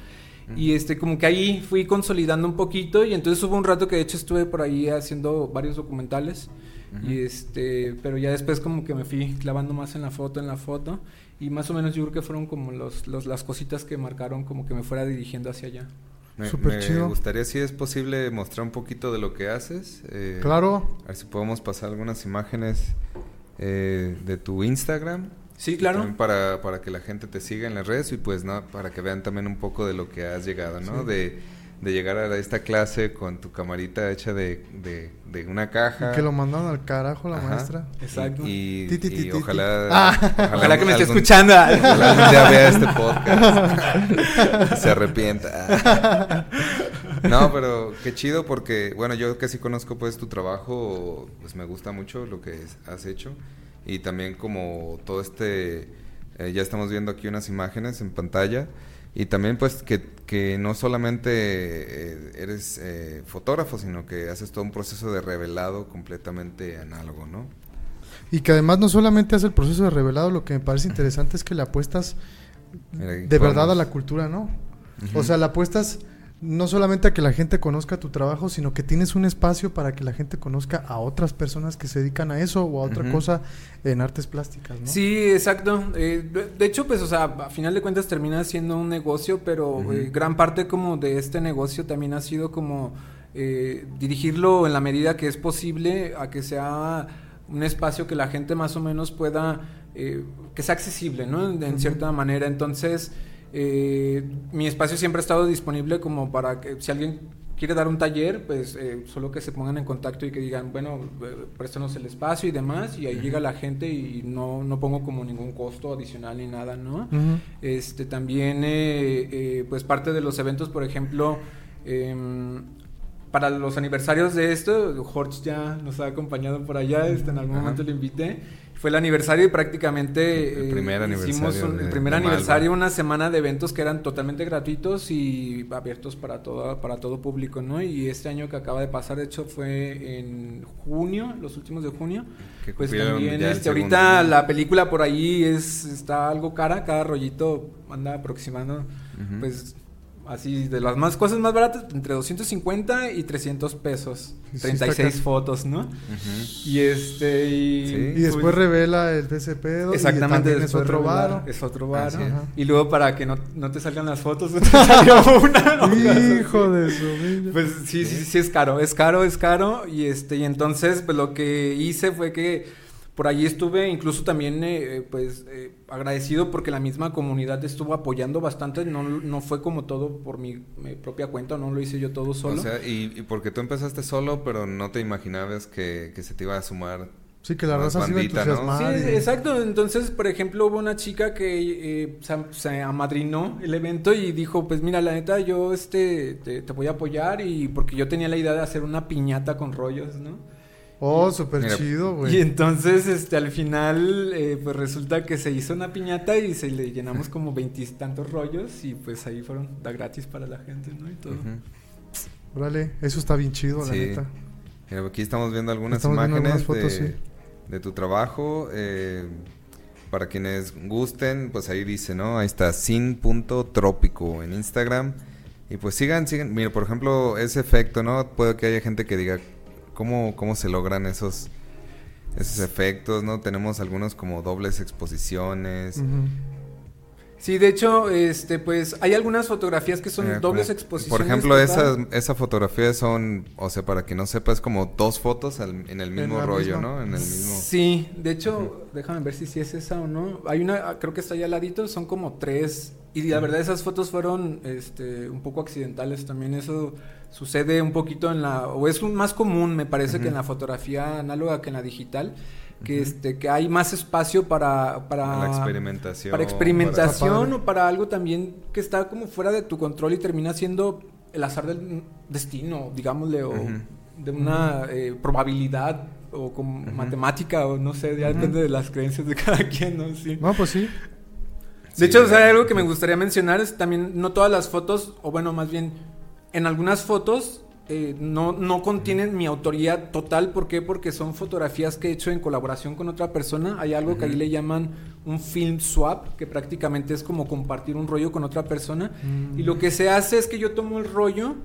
Y este, como que ahí fui consolidando un poquito y entonces hubo un rato que de hecho estuve por ahí haciendo varios documentales. Ujú. Y este, pero ya después como que me fui clavando más en la foto, en la foto. Y más o menos yo creo que fueron como los, los- las cositas que marcaron como que me fuera dirigiendo hacia allá. Me, Súper me chido. gustaría, si es posible, mostrar un poquito de lo que haces. eh, Claro. A ver si podemos pasar algunas imágenes eh, de tu Instagram. Sí, claro. También para, para que la gente te siga en las redes y pues no, para que vean también un poco de lo que has llegado, ¿no? Sí. De, de llegar a esta clase con tu camarita hecha de, de, de una caja. Y que lo mandaron al carajo la Ajá. maestra. Exacto. Y, y- Ti, ti, ti, y ti, ti. ojalá, Ah. Ojalá que me esté algún- escuchando. Ojalá algún día vea este podcast. se arrepienta. no, pero qué chido porque, bueno, yo que sí conozco pues tu trabajo, pues me gusta mucho lo que has hecho. Y también como todo este, eh, ya estamos viendo aquí unas imágenes en pantalla. Y también pues que, que no solamente eh, eres eh, fotógrafo, sino que haces todo un proceso de revelado completamente análogo, ¿no? Y que además no solamente hace el proceso de revelado, lo que me parece interesante es que le apuestas Mira, de verdad a la cultura, ¿no? O sea, le apuestas no solamente a que la gente conozca tu trabajo, sino que tienes un espacio para que la gente conozca a otras personas que se dedican a eso o a otra cosa en artes plásticas, ¿no? Sí, exacto. Eh, de- hecho, pues, o sea, a final de cuentas termina siendo un negocio, pero eh, gran parte como de este negocio también ha sido como eh, dirigirlo en la medida que es posible a que sea un espacio que la gente más o menos pueda, eh, que sea accesible, ¿no? En, cierta manera. Entonces, eh, mi espacio siempre ha estado disponible como para que si alguien quiere dar un taller, pues eh, solo que se pongan en contacto y que digan, bueno, eh, préstanos el espacio y demás, y ahí llega la gente y no, no pongo como ningún costo adicional ni nada, ¿no? Este también, eh, eh, pues parte de los eventos, por ejemplo, em, para los aniversarios de esto, Jorge ya nos ha acompañado por allá, este, en algún momento lo invité. Fue el aniversario y prácticamente El eh, primer hicimos aniversario un- de- el primer de aniversario, una semana de eventos que eran totalmente gratuitos y abiertos para todo, para todo público, ¿no? Y este año que acaba de pasar, de hecho, fue en junio, los últimos de junio. Que Pues también, este, ahorita la película por ahí es está algo cara, cada rollito anda aproximando, pues así de las más cosas más baratas entre 250 y 300 pesos, Sí, sí, 36 está caro. fotos, ¿no? Y este y, Sí. Y después pues, revela el PCP Exactamente, y es otro revelar, varo. Es otro varo. Es. Ajá. Y luego para que no, no te salgan las fotos, no te salió una. Hijo de su vida. Pues sí, sí, sí es caro, es caro, es caro. Y este, y entonces, pues lo que hice fue que por allí estuve incluso también, eh, eh, pues, eh, agradecido porque la misma comunidad estuvo apoyando bastante. No, no fue como todo por mi, mi propia cuenta, no lo hice yo todo solo. O sea, y, y porque tú empezaste solo, pero no te imaginabas que, que se te iba a sumar. sí, que la raza bandita, ¿no? entusiasmar. Sí, y- exacto. Entonces, por ejemplo, hubo una chica que eh, se, se amadrinó el evento y dijo, pues mira, la neta, yo este te, te voy a apoyar y porque yo tenía la idea de hacer una piñata con rollos, ¿no? Oh, súper Mira, chido, Y güey. entonces, este, al final, eh, pues resulta que se hizo una piñata y se le llenamos como veintitantos rollos y pues ahí fueron da gratis para la gente, ¿no? Y todo. Órale, eso está bien chido, la neta. Mira, aquí estamos viendo algunas Estamos viendo imágenes algunas fotos, de, sí. de tu trabajo. eh, para quienes gusten, pues ahí dice, ¿no? Ahí está, sin.trópico en Instagram. Y pues sigan, sigan. Mira, por ejemplo, ese efecto, ¿no? Puede que haya gente que diga, ¿cómo, cómo se logran esos, esos efectos, ¿no? Tenemos algunos como dobles exposiciones. Sí, de hecho, este, pues hay algunas fotografías que son Mira, dobles exposiciones. Por ejemplo, esas esa fotografía son, o sea, para que no sepa, es como dos fotos al- en el mismo rollo, misma. ¿no? En el mismo. Sí, de hecho, déjame ver si sí es esa o no. Hay una, ah, creo que está ahí al ladito, son como tres. Y la verdad esas fotos fueron este, un poco accidentales también. Eso sucede un poquito en la, o es un- más común, me parece, que en la fotografía análoga que en la digital. Que, este, que hay más espacio para, para, la experimentación. para experimentación o para algo también que está como fuera de tu control y termina siendo el azar del destino, digámosle, o de una eh, probabilidad o como matemática o no sé, ya depende de las creencias de cada quien, ¿no? Sí. No, pues sí. De Sí, hecho, o sea, algo que me gustaría mencionar es también no todas las fotos, o bueno, más bien, en algunas fotos eh, no, no contienen mi autoría total. ¿Por qué? Porque son fotografías que he hecho en colaboración con otra persona. Hay algo que ahí le llaman un film swap, que prácticamente es como compartir un rollo con otra persona. Mm. Y lo que se hace es que yo tomo el rollo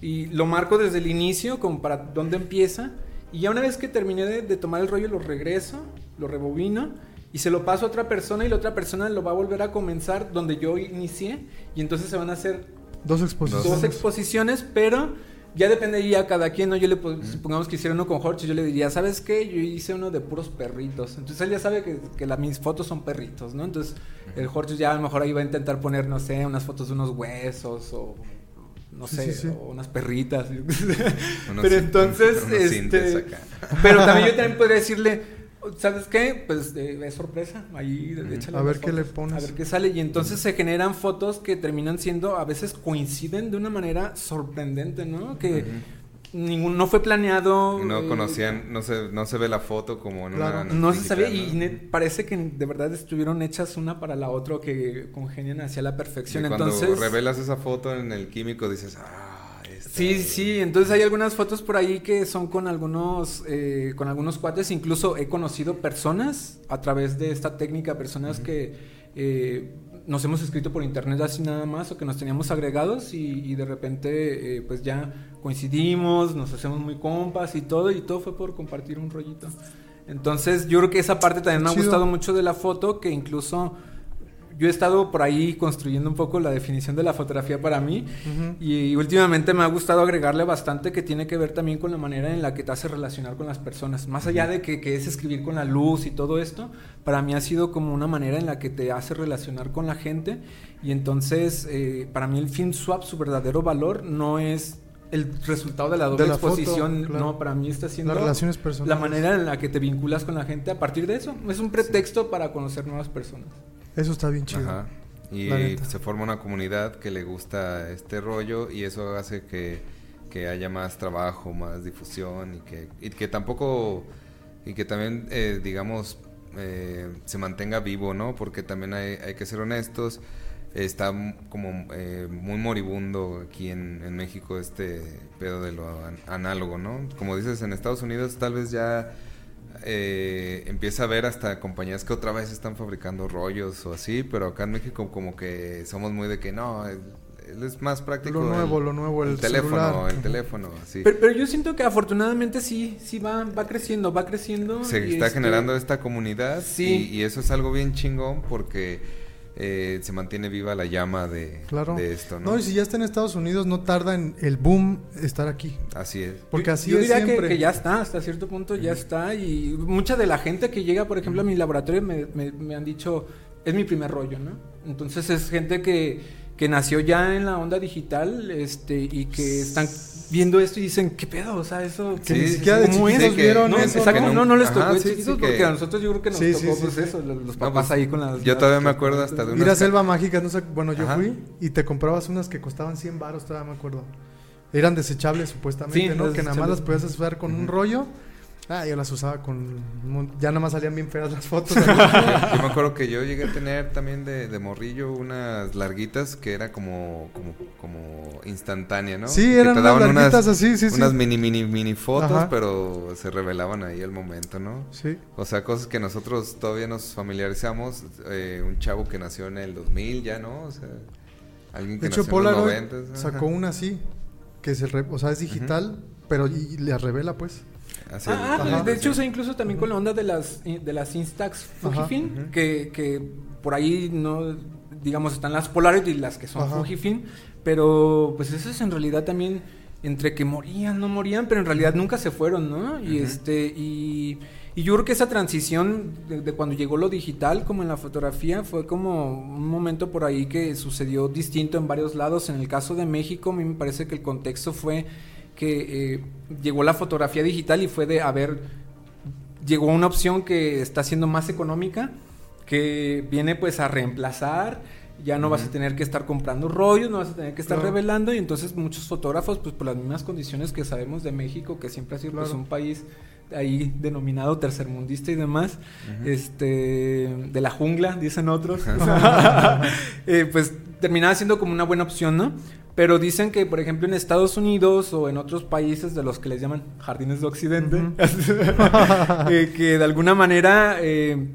y lo marco desde el inicio, como para dónde empieza. Y ya una vez que terminé de, de tomar el rollo, lo regreso, lo rebobino y se lo paso a otra persona y la otra persona lo va a volver a comenzar donde yo inicié. Y entonces se van a hacer Dos exposiciones. dos exposiciones, pero ya dependería cada quien, ¿no? Yo le, po- supongamos que hiciera uno con Jorge, yo le diría, ¿sabes qué? Yo hice uno de puros perritos. Entonces él ya sabe que, que la- mis fotos son perritos, ¿no? Entonces el Jorge ya a lo mejor ahí va a intentar poner, no sé, unas fotos de unos huesos o no Sí, sé, sí, sí. o unas perritas. Unos- pero entonces, unos este, pero también yo también podría decirle, ¿sabes qué? Pues eh, es sorpresa, ahí Ujú. échale A ver qué le pones. A ver qué sale y entonces se generan fotos que terminan siendo, a veces coinciden de una manera sorprendente, ¿no? Que ningún, no fue planeado. Y no eh, conocían, no se, no se ve la foto como en Claro. una. No se digital, sabía y ¿no? ne- parece que de verdad estuvieron hechas una para la otra que congenian hacia la Y perfección. cuando Entonces, revelas esa foto en el químico dices, ah, Sí, es". sí, entonces hay algunas fotos por ahí que son con algunos, eh, con algunos cuates, incluso he conocido personas a través de esta técnica, personas que eh, nos hemos escrito por internet así nada más o que nos teníamos agregados y, y de repente eh, pues ya coincidimos, nos hacemos muy compas y todo y todo fue por compartir un rollito. Entonces yo creo que esa parte también me ha gustado mucho de la foto que incluso yo he estado por ahí construyendo un poco la definición de la fotografía para mí Ujú. y últimamente me ha gustado agregarle bastante que tiene que ver también con la manera en la que te hace relacionar con las personas. Más allá de que, que es escribir con la luz y todo esto, para mí ha sido como una manera en la que te hace relacionar con la gente. Y entonces, eh, para mí el film swap, su verdadero valor no es el resultado de la doble De la foto, exposición. claro. No, para mí está siendo Las relaciones personales. la manera en la que te vinculas con la gente a partir de eso. Es un pretexto para conocer nuevas personas. Eso está bien chido. Ajá. Y se forma una comunidad que le gusta este rollo y eso hace que, que haya más trabajo, más difusión y que, y que tampoco, y que también, eh, digamos, eh, se mantenga vivo, ¿no? Porque también hay, hay que ser honestos, está como eh, muy moribundo aquí en, en México este pedo de lo an- análogo, ¿no? Como dices, en Estados Unidos tal vez ya eh, empieza a ver hasta compañías que otra vez están fabricando rollos o así, pero acá en México como que somos muy de que no, es, es más práctico. Lo nuevo, el- lo nuevo, el teléfono, celular. el teléfono, así. Pero, pero yo siento que afortunadamente sí, sí va, va creciendo, va creciendo. Se y está este, generando esta comunidad Sí. y, y eso es algo bien chingón porque eh, se mantiene viva la llama de, Claro. de esto, ¿no? No, y si ya está en Estados Unidos, no tarda en el boom estar aquí. Así es. Porque así yo es diría siempre. Que, ya está, hasta cierto punto ya está. Y mucha de la gente que llega, por ejemplo, a mi laboratorio me, me- me han dicho, es mi primer rollo, ¿no? Entonces es gente que, que nació ya en la onda digital este y que están viendo esto y dicen, ¿qué pedo? O sea, eso... Sí, ni sí, siquiera de sí, chiquitos sí, que- vieron No, eso, exacto, ¿no? no, no les tocó Ajá, sí, sí, porque que- a nosotros yo creo que nos tocó pues eso, los, papás pues, ahí con las... yo las- todavía me acuerdo hasta de unas- Selva Mágica, no sé, bueno, yo Ajá. fui y te comprabas unas que costaban 100 baros, todavía me acuerdo. Eran desechables supuestamente, ¿no? Que nada más las podías usar con un rollo. Ah, yo las usaba con... Ya nada más salían bien feas las fotos. yo, yo me acuerdo que yo llegué a tener también de, de morrillo unas larguitas que era como como como instantánea, ¿no? Sí, Que eran te unas daban larguitas así, sí, sí. unas mini mini mini fotos, Ajá. pero se revelaban ahí al momento, ¿no? Sí. O sea, cosas que nosotros todavía nos familiarizamos, eh, un chavo que nació en el 2000 ya, ¿no? O sea, alguien que De hecho, nació en los Polaroid 90. sacó una así, que se re- o sea, es digital, pero y, y la revela pues. Así Ah, el- Ajá. de hecho, sea, incluso también con la onda de las, de las Instax Fujifilm, que, que por ahí no, digamos, están las Polaroid y las que son Ajá. Fujifilm, pero pues esas en realidad también, entre que morían, no morían, pero en realidad nunca se fueron, ¿no? Y este, y, y yo creo que esa transición de, de cuando llegó lo digital, como en la fotografía, fue como un momento por ahí que sucedió distinto en varios lados. En el caso de México, a mí me parece que el contexto fue que eh, llegó la fotografía digital y fue de, a ver, llegó una opción que está siendo más económica, que viene pues a reemplazar, ya no vas a tener que estar comprando rollos, no vas a tener que estar Claro. revelando y entonces muchos fotógrafos pues por las mismas condiciones que sabemos de México, que siempre ha sido pues Claro. un país ahí denominado tercermundista y demás, este de la jungla, dicen otros, eh, pues terminaba siendo como una buena opción, ¿no? Pero dicen que, por ejemplo, en Estados Unidos o en otros países de los que les llaman jardines de Occidente, eh, que de alguna manera, eh,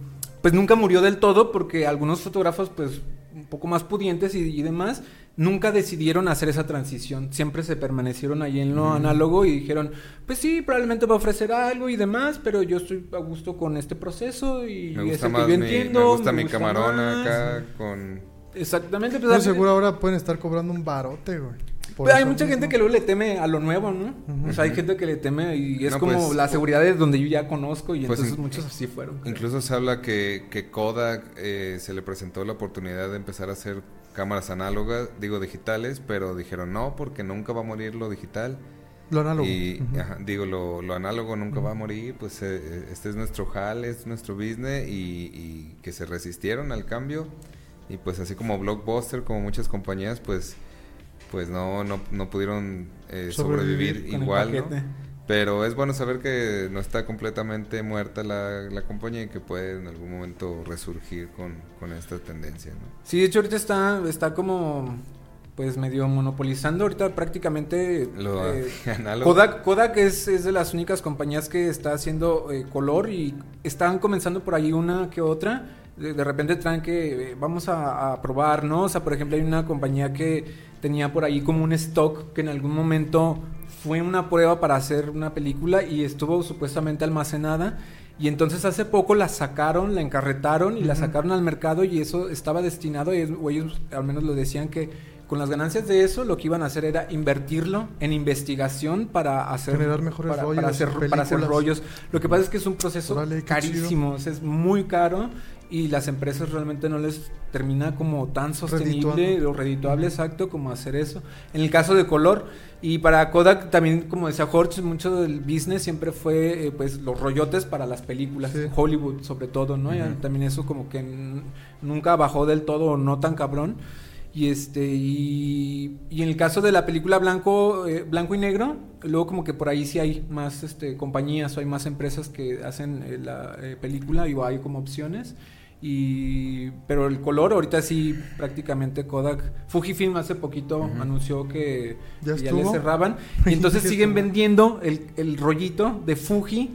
pues nunca murió del todo porque algunos fotógrafos, pues un poco más pudientes y, y demás, nunca decidieron hacer esa transición. Siempre se permanecieron ahí en lo análogo y dijeron, pues sí, probablemente va a ofrecer algo y demás, pero yo estoy a gusto con este proceso y Me es gusta el que yo mi, entiendo. me gusta mi gusta camarón más. acá con... Exactamente, pues Yo seguro ahora pueden estar cobrando un barote, güey. Pero hay eso mucha gente que luego le teme a lo nuevo, ¿no? O sea, hay gente que le teme y es No, como pues, la seguridad de donde yo ya conozco y Pues, entonces in- muchos así fueron. creo. Incluso se habla que, que Kodak eh, se le presentó la oportunidad de empezar a hacer cámaras análogas, digo digitales, pero dijeron no, porque nunca va a morir lo digital. Lo análogo. Y ajá, digo, lo, lo análogo nunca va a morir, pues eh, eh, este es nuestro jal, es nuestro business y, y que se resistieron al cambio. Y pues así como Blockbuster, como muchas compañías, pues pues no, no, no pudieron eh, sobrevivir, igual. Pero es bueno saber que no está completamente muerta la, la compañía y que puede en algún momento resurgir con, con esta tendencia, ¿no? Sí, de hecho ahorita está, está como pues medio monopolizando ahorita prácticamente Lo eh. Kodak, Kodak es, es de las únicas compañías que está haciendo eh, color y están comenzando por ahí una que otra De, de repente traen que eh, vamos a, a probar, ¿no? O sea, por ejemplo, hay una compañía que tenía por ahí como un stock que en algún momento fue una prueba para hacer una película y estuvo supuestamente almacenada. Y entonces hace poco la sacaron, la encarretaron y la sacaron al mercado y eso estaba destinado, y o ellos al menos lo decían que con las ganancias de eso lo que iban a hacer era invertirlo en investigación para hacer Generar mejores para, rollos, para hacer, para hacer rollos. Lo que pasa es que es un proceso carísimo, o sea, es muy caro y las empresas realmente no les termina como tan sostenible Redituando. o redituable exacto como hacer eso. En el caso de color y para Kodak también como decía Jorge, mucho del business siempre fue eh, pues los rollotes para las películas, Sí. Hollywood sobre todo, ¿no? Y también eso como que nunca bajó del todo o no tan cabrón. Y este y, y en el caso de la película blanco eh, blanco y negro, luego como que por ahí sí hay más este compañías o hay más empresas que hacen eh, la eh, película y hay como opciones. Y pero el color ahorita sí prácticamente Kodak Fujifilm hace poquito anunció que ¿Ya le cerraban y entonces siguen estuvo. vendiendo el, el rollito de Fuji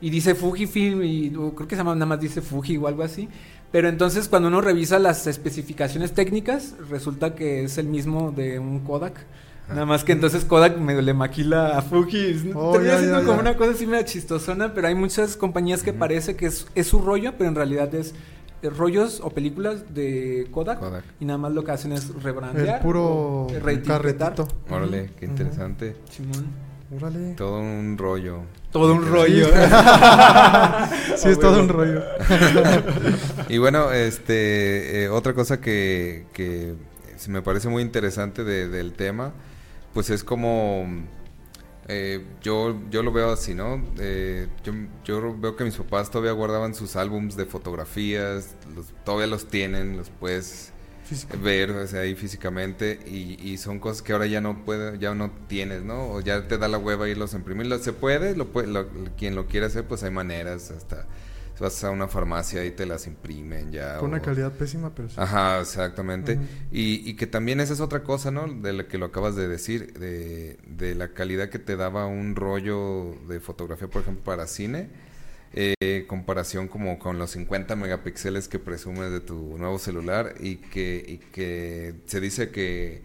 y dice Fujifilm y creo que se llama nada más dice Fuji o algo así. Pero entonces cuando uno revisa las especificaciones técnicas, resulta que es el mismo de un Kodak. Nada más que entonces Kodak medio le maquila a Fuji. Oh, termina siendo como una cosa así medio chistosona, pero hay muchas compañías que parece que es, es su rollo, pero en realidad es rollos o películas de Kodak, Kodak. y nada más lo que hacen es rebrandear. El puro carretito. Órale, qué interesante. Simón. Órale. Todo un rollo. Todo un rollo. Sí, es todo un rollo. Y bueno, este, eh, otra cosa que, que se me parece muy interesante de- del tema, pues es como, eh, yo, yo lo veo así, ¿no? Eh, yo, yo veo que mis papás todavía guardaban sus álbums de fotografías, los, todavía los tienen, los puedes ver o sea, ahí físicamente y, y son cosas que ahora ya no puede, ya no tienes, ¿no? O ya te da la hueva irlos a imprimir. Se puede, lo puede, lo- quien lo quiere hacer, pues hay maneras, hasta vas a una farmacia y te las imprimen ya. Con una calidad pésima, pero sí. Ajá, exactamente. Y, y que también esa es otra cosa, ¿no? De lo que lo acabas de decir, de, de la calidad que te daba un rollo de fotografía, por ejemplo, para cine, eh, comparación como con los 50 megapíxeles que presumes de tu nuevo celular y que, y que se dice que,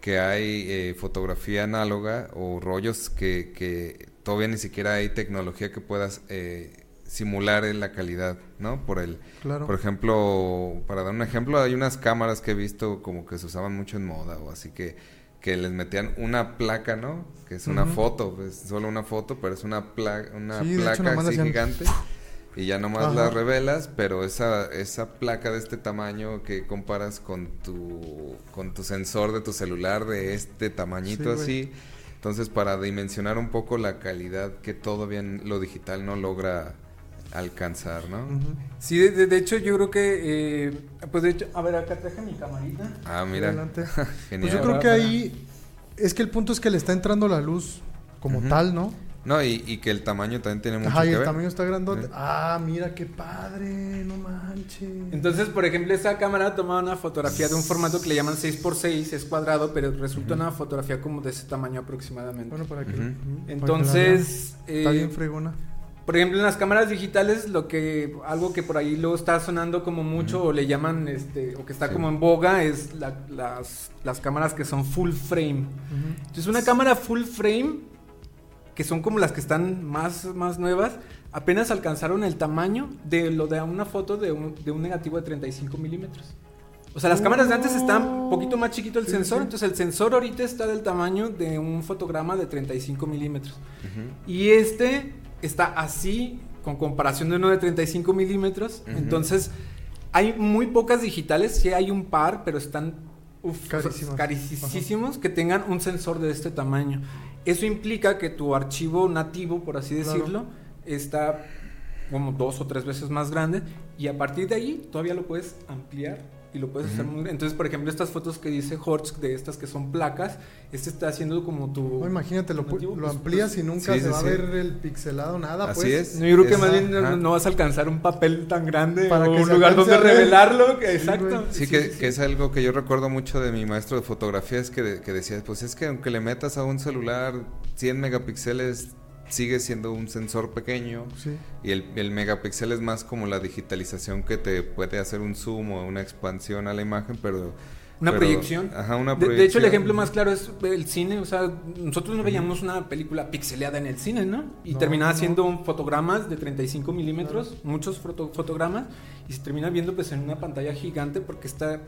que hay eh, fotografía análoga o rollos que, que todavía ni siquiera hay tecnología que puedas eh, simular en la calidad, ¿no? Por el, Claro. por ejemplo, para dar un ejemplo, hay unas cámaras que he visto como que se usaban mucho en moda o así que, que les metían una placa, ¿no? Que es una foto, es solo una foto, pero es una, pla una Sí, de hecho, placa así hacían- gigante y ya nomás Ajá. la revelas, pero esa, esa placa de este tamaño que comparas con tu, con tu sensor de tu celular de este tamañito Sí, así. Entonces, para dimensionar un poco la calidad que todavía lo digital no logra alcanzar, ¿no? Sí, de, de- hecho yo creo que, eh, pues de hecho, a ver, acá traje mi camarita. Ah, mira. Adelante. Genial. Pues yo creo que ahí es que el punto es que le está entrando la luz como tal, ¿no? No, y, y que el tamaño también tiene mucho Ajá, y que el ver. tamaño está grandote. Sí. Ah, mira qué padre, no manches. Entonces, por ejemplo, esta cámara toma una fotografía de un formato que le llaman 6x6, es cuadrado, pero resulta una fotografía como de ese tamaño aproximadamente. bueno, para que. Para Entonces, vean. está eh, bien fregona. Por ejemplo, en las cámaras digitales, lo que algo que por ahí luego está sonando como mucho o le llaman, este, o que está Sí. como en boga, es la- las, las cámaras que son full frame. Entonces, una cámara full frame, que son como las que están más, más nuevas, apenas alcanzaron el tamaño de lo de una foto de un, de un negativo de 35 milímetros. O sea, las cámaras de antes están un poquito más chiquito el Sí, sensor, sí. entonces el sensor ahorita está del tamaño de un fotograma de 35 milímetros. Y este está así, con comparación de uno de 35 milímetros. Ujú. Entonces, hay muy pocas digitales, sí hay un par, pero están uf, Carísimas. carísimos que tengan un sensor de este tamaño. Eso implica que tu archivo nativo, por así Claro. decirlo, está como dos o tres veces más grande y a partir de ahí todavía lo puedes ampliar y lo puedes hacer Ujú. muy entonces por ejemplo estas fotos que dice Hortz de estas que son placas este está haciendo como tu No, imagínate, lo, pu- nativo, lo pues, amplías pues, y nunca sí, se sí, va sí. a ver el pixelado, nada, Así pues. es. No, yo creo que más bien no, vas a alcanzar un papel tan grande Para o que un lugar donde revelarlo. que- Sí, exacto. Sí, que, que es algo que yo recuerdo mucho de mi maestro de fotografía, es que, de- que decía, pues es que aunque le metas a un celular 100 megapíxeles, sigue siendo un sensor pequeño Sí. y el, el megapíxel es más como la digitalización que te puede hacer un zoom o una expansión a la imagen, pero... Una pero- proyección. Ajá, una De- proyección. De, hecho, el ejemplo más claro es el cine. O sea, nosotros no veíamos una película pixeleada en el cine, ¿no? Y No, terminaba no. siendo fotogramas de 35 milímetros, muchos foto- fotogramas, y se termina viendo pues en una pantalla gigante porque está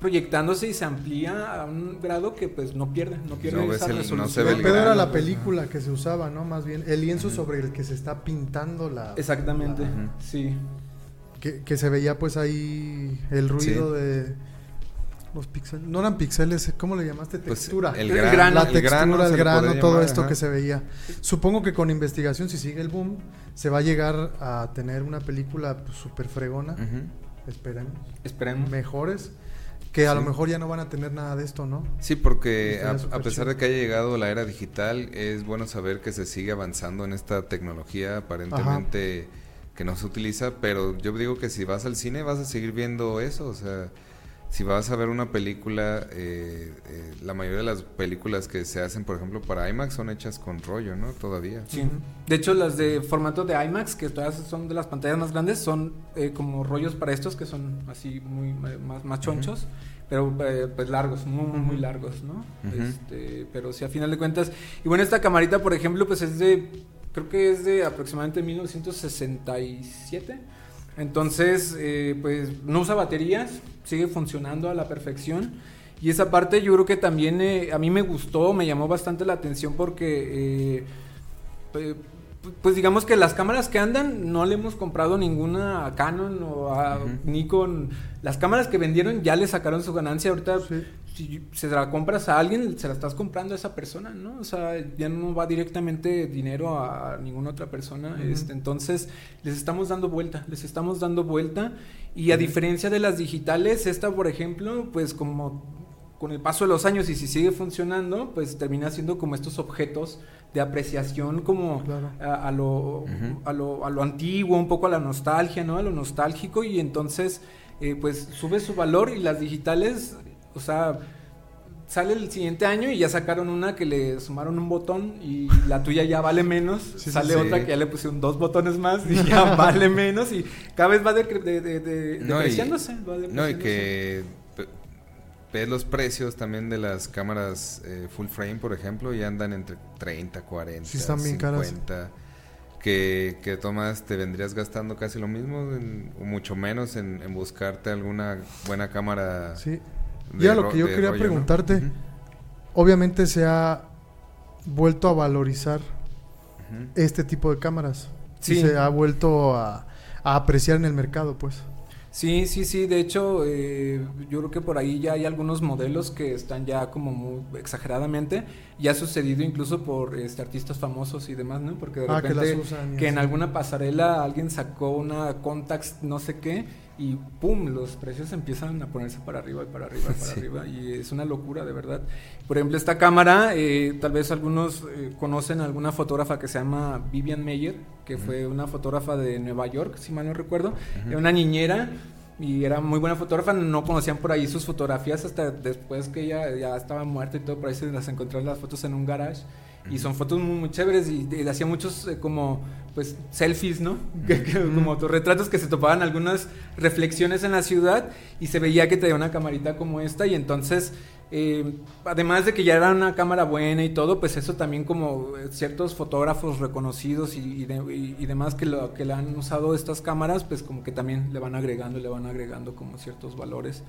proyectándose y se amplía a un grado que pues no pierde, no pierde No esa el- no resolución. se ve El pedo era la película que se usaba, ¿no? Más bien, el lienzo sobre el que se está pintando la... Exactamente, sí. Que, que se veía pues ahí el ruido de los píxeles. No eran píxeles, ¿cómo le llamaste? Pues, Textura. el El grano, grano. la el textura, grano el grano, todo llamar, esto ajá. que se veía. Supongo que con investigación, si sigue el boom, se va a llegar a tener una película pues, súper fregona. Ujú. Esperemos. Esperemos. Mejores. Que a Sí. lo mejor ya no van a tener nada de esto, ¿no? Sí, porque a, pesar de que haya llegado la era digital, es bueno saber que se sigue avanzando en esta tecnología aparentemente que no se utiliza, pero yo digo que si vas al cine vas a seguir viendo eso, o sea, si vas a ver una película, eh, eh, la mayoría de las películas que se hacen, por ejemplo, para IMAX son hechas con rollo, ¿no? Todavía. Sí. De hecho, las de formato de IMAX, que todas son de las pantallas más grandes, son eh, como rollos para estos que son así muy más, más chonchos, pero eh, pues largos, muy, muy, muy largos, ¿no? Este, pero sí, a final de cuentas. Y bueno, esta camarita, por ejemplo, pues es de, creo que es de aproximadamente 1967. Entonces, eh, pues no usa baterías, sigue funcionando a la perfección. Y esa parte yo creo que también eh, a mí me gustó, me llamó bastante la atención porque, eh, pues, digamos que las cámaras que andan no le hemos comprado ninguna a Canon o a. Nikon. Las cámaras que vendieron ya le sacaron su ganancia. Ahorita, Sí. si se la compras a alguien, se la estás comprando a esa persona, ¿no? O sea, ya no va directamente dinero a ninguna otra persona. Este, entonces, les estamos dando vuelta, les estamos dando vuelta. Y a diferencia de las digitales, esta, por ejemplo, pues como con el paso de los años y si sigue funcionando, pues termina siendo como estos objetos de apreciación como Claro. a, a lo, a, lo, a lo antiguo, un poco a la nostalgia, ¿no? A lo nostálgico y entonces eh, pues sube su valor y las digitales, o sea, sale el siguiente año y ya sacaron una que le sumaron un botón y la tuya ya vale menos, Sí, sale sí. otra que ya le pusieron dos botones más y ya vale menos y cada vez va de, de, de- de- No, y- depreciándose, va No, y depreciándose. que ves los precios también de las cámaras eh, full frame, por ejemplo, y andan entre 30, 40, Sí, están bien caras. 50. Que, que tomas, te vendrías gastando casi lo mismo, en- o mucho menos, en, en buscarte alguna buena cámara. Sí. Ya lo que yo quería rollo, ¿no? preguntarte, obviamente se ha vuelto a valorizar este tipo de cámaras. Sí. Y se ha vuelto a, a apreciar en el mercado, pues. Sí, sí, sí. De hecho, eh, yo creo que por ahí ya hay algunos modelos que están ya como muy exageradamente. Ya ha sucedido incluso por este, artistas famosos y demás, ¿no? Porque de Ah, repente usan y que en alguna pasarela alguien sacó una Contax no sé qué y pum, los precios empiezan a ponerse para arriba y para arriba y para Sí. arriba y es una locura de verdad. Por ejemplo, esta cámara, eh, tal vez algunos eh, conocen a alguna fotógrafa que se llama Vivian Meyer, que fue una fotógrafa de Nueva York, si mal no recuerdo. Era una niñera y era muy buena fotógrafa, no conocían por ahí sus fotografías hasta después que ella ya estaba muerta y todo, por ahí se las encontraron las fotos en un garage. Y son fotos muy, muy chéveres y, y hacía muchos eh, como pues selfies, ¿no? Que- que- como autorretratos que se topaban algunas reflexiones en la ciudad y se veía que traía una camarita como esta y entonces eh, además de que ya era una cámara buena y todo, pues eso también como eh, ciertos fotógrafos reconocidos y, y de- y- y demás que, lo, que le han usado estas cámaras, pues como que también le van agregando, le van agregando como ciertos valores.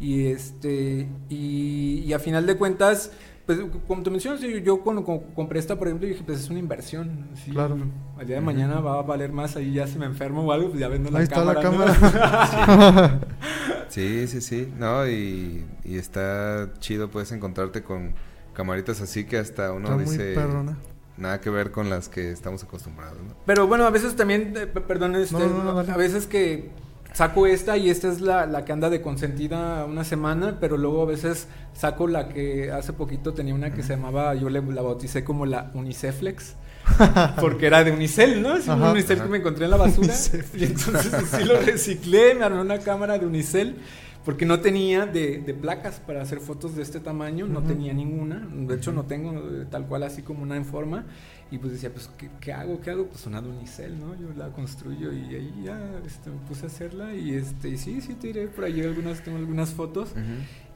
Y este y a final de cuentas, pues como tú mencionas, yo, yo cuando co- compré esta, por ejemplo, dije, pues es una inversión. sí, Claro. Al día de mañana va a valer más, ahí ya si me enfermo o algo, pues ya vendo la Ahí está cámara. la ¿no? cámara. Sí, sí, sí. No, y, y está chido, puedes encontrarte con camaritas así que hasta uno Está muy dice perrona. nada que ver con las que estamos acostumbrados, ¿no? Pero bueno, a veces también, eh, perdón, este, No, no, no, dale. a veces que saco esta y esta es la, la que anda de consentida una semana, pero luego a veces saco la que hace poquito tenía una que se llamaba, yo le, la bauticé como la Uniceflex. Porque era de Unicel, ¿no? Es un. Unicel Ajá. que me encontré en la basura. Uniceflex. Y entonces sí lo reciclé, me armé una cámara de Unicel. Porque no tenía de, de placas para hacer fotos de este tamaño, no Ujú. tenía ninguna, de hecho no tengo eh, tal cual así como una en forma, y pues decía, pues, ¿qué, qué hago? ¿Qué hago? Pues una Unicel, ¿no? Yo la construyo y ahí ya este, me puse a hacerla y este, y sí, sí, te diré, por ahí algunas, tengo algunas fotos. Ujú.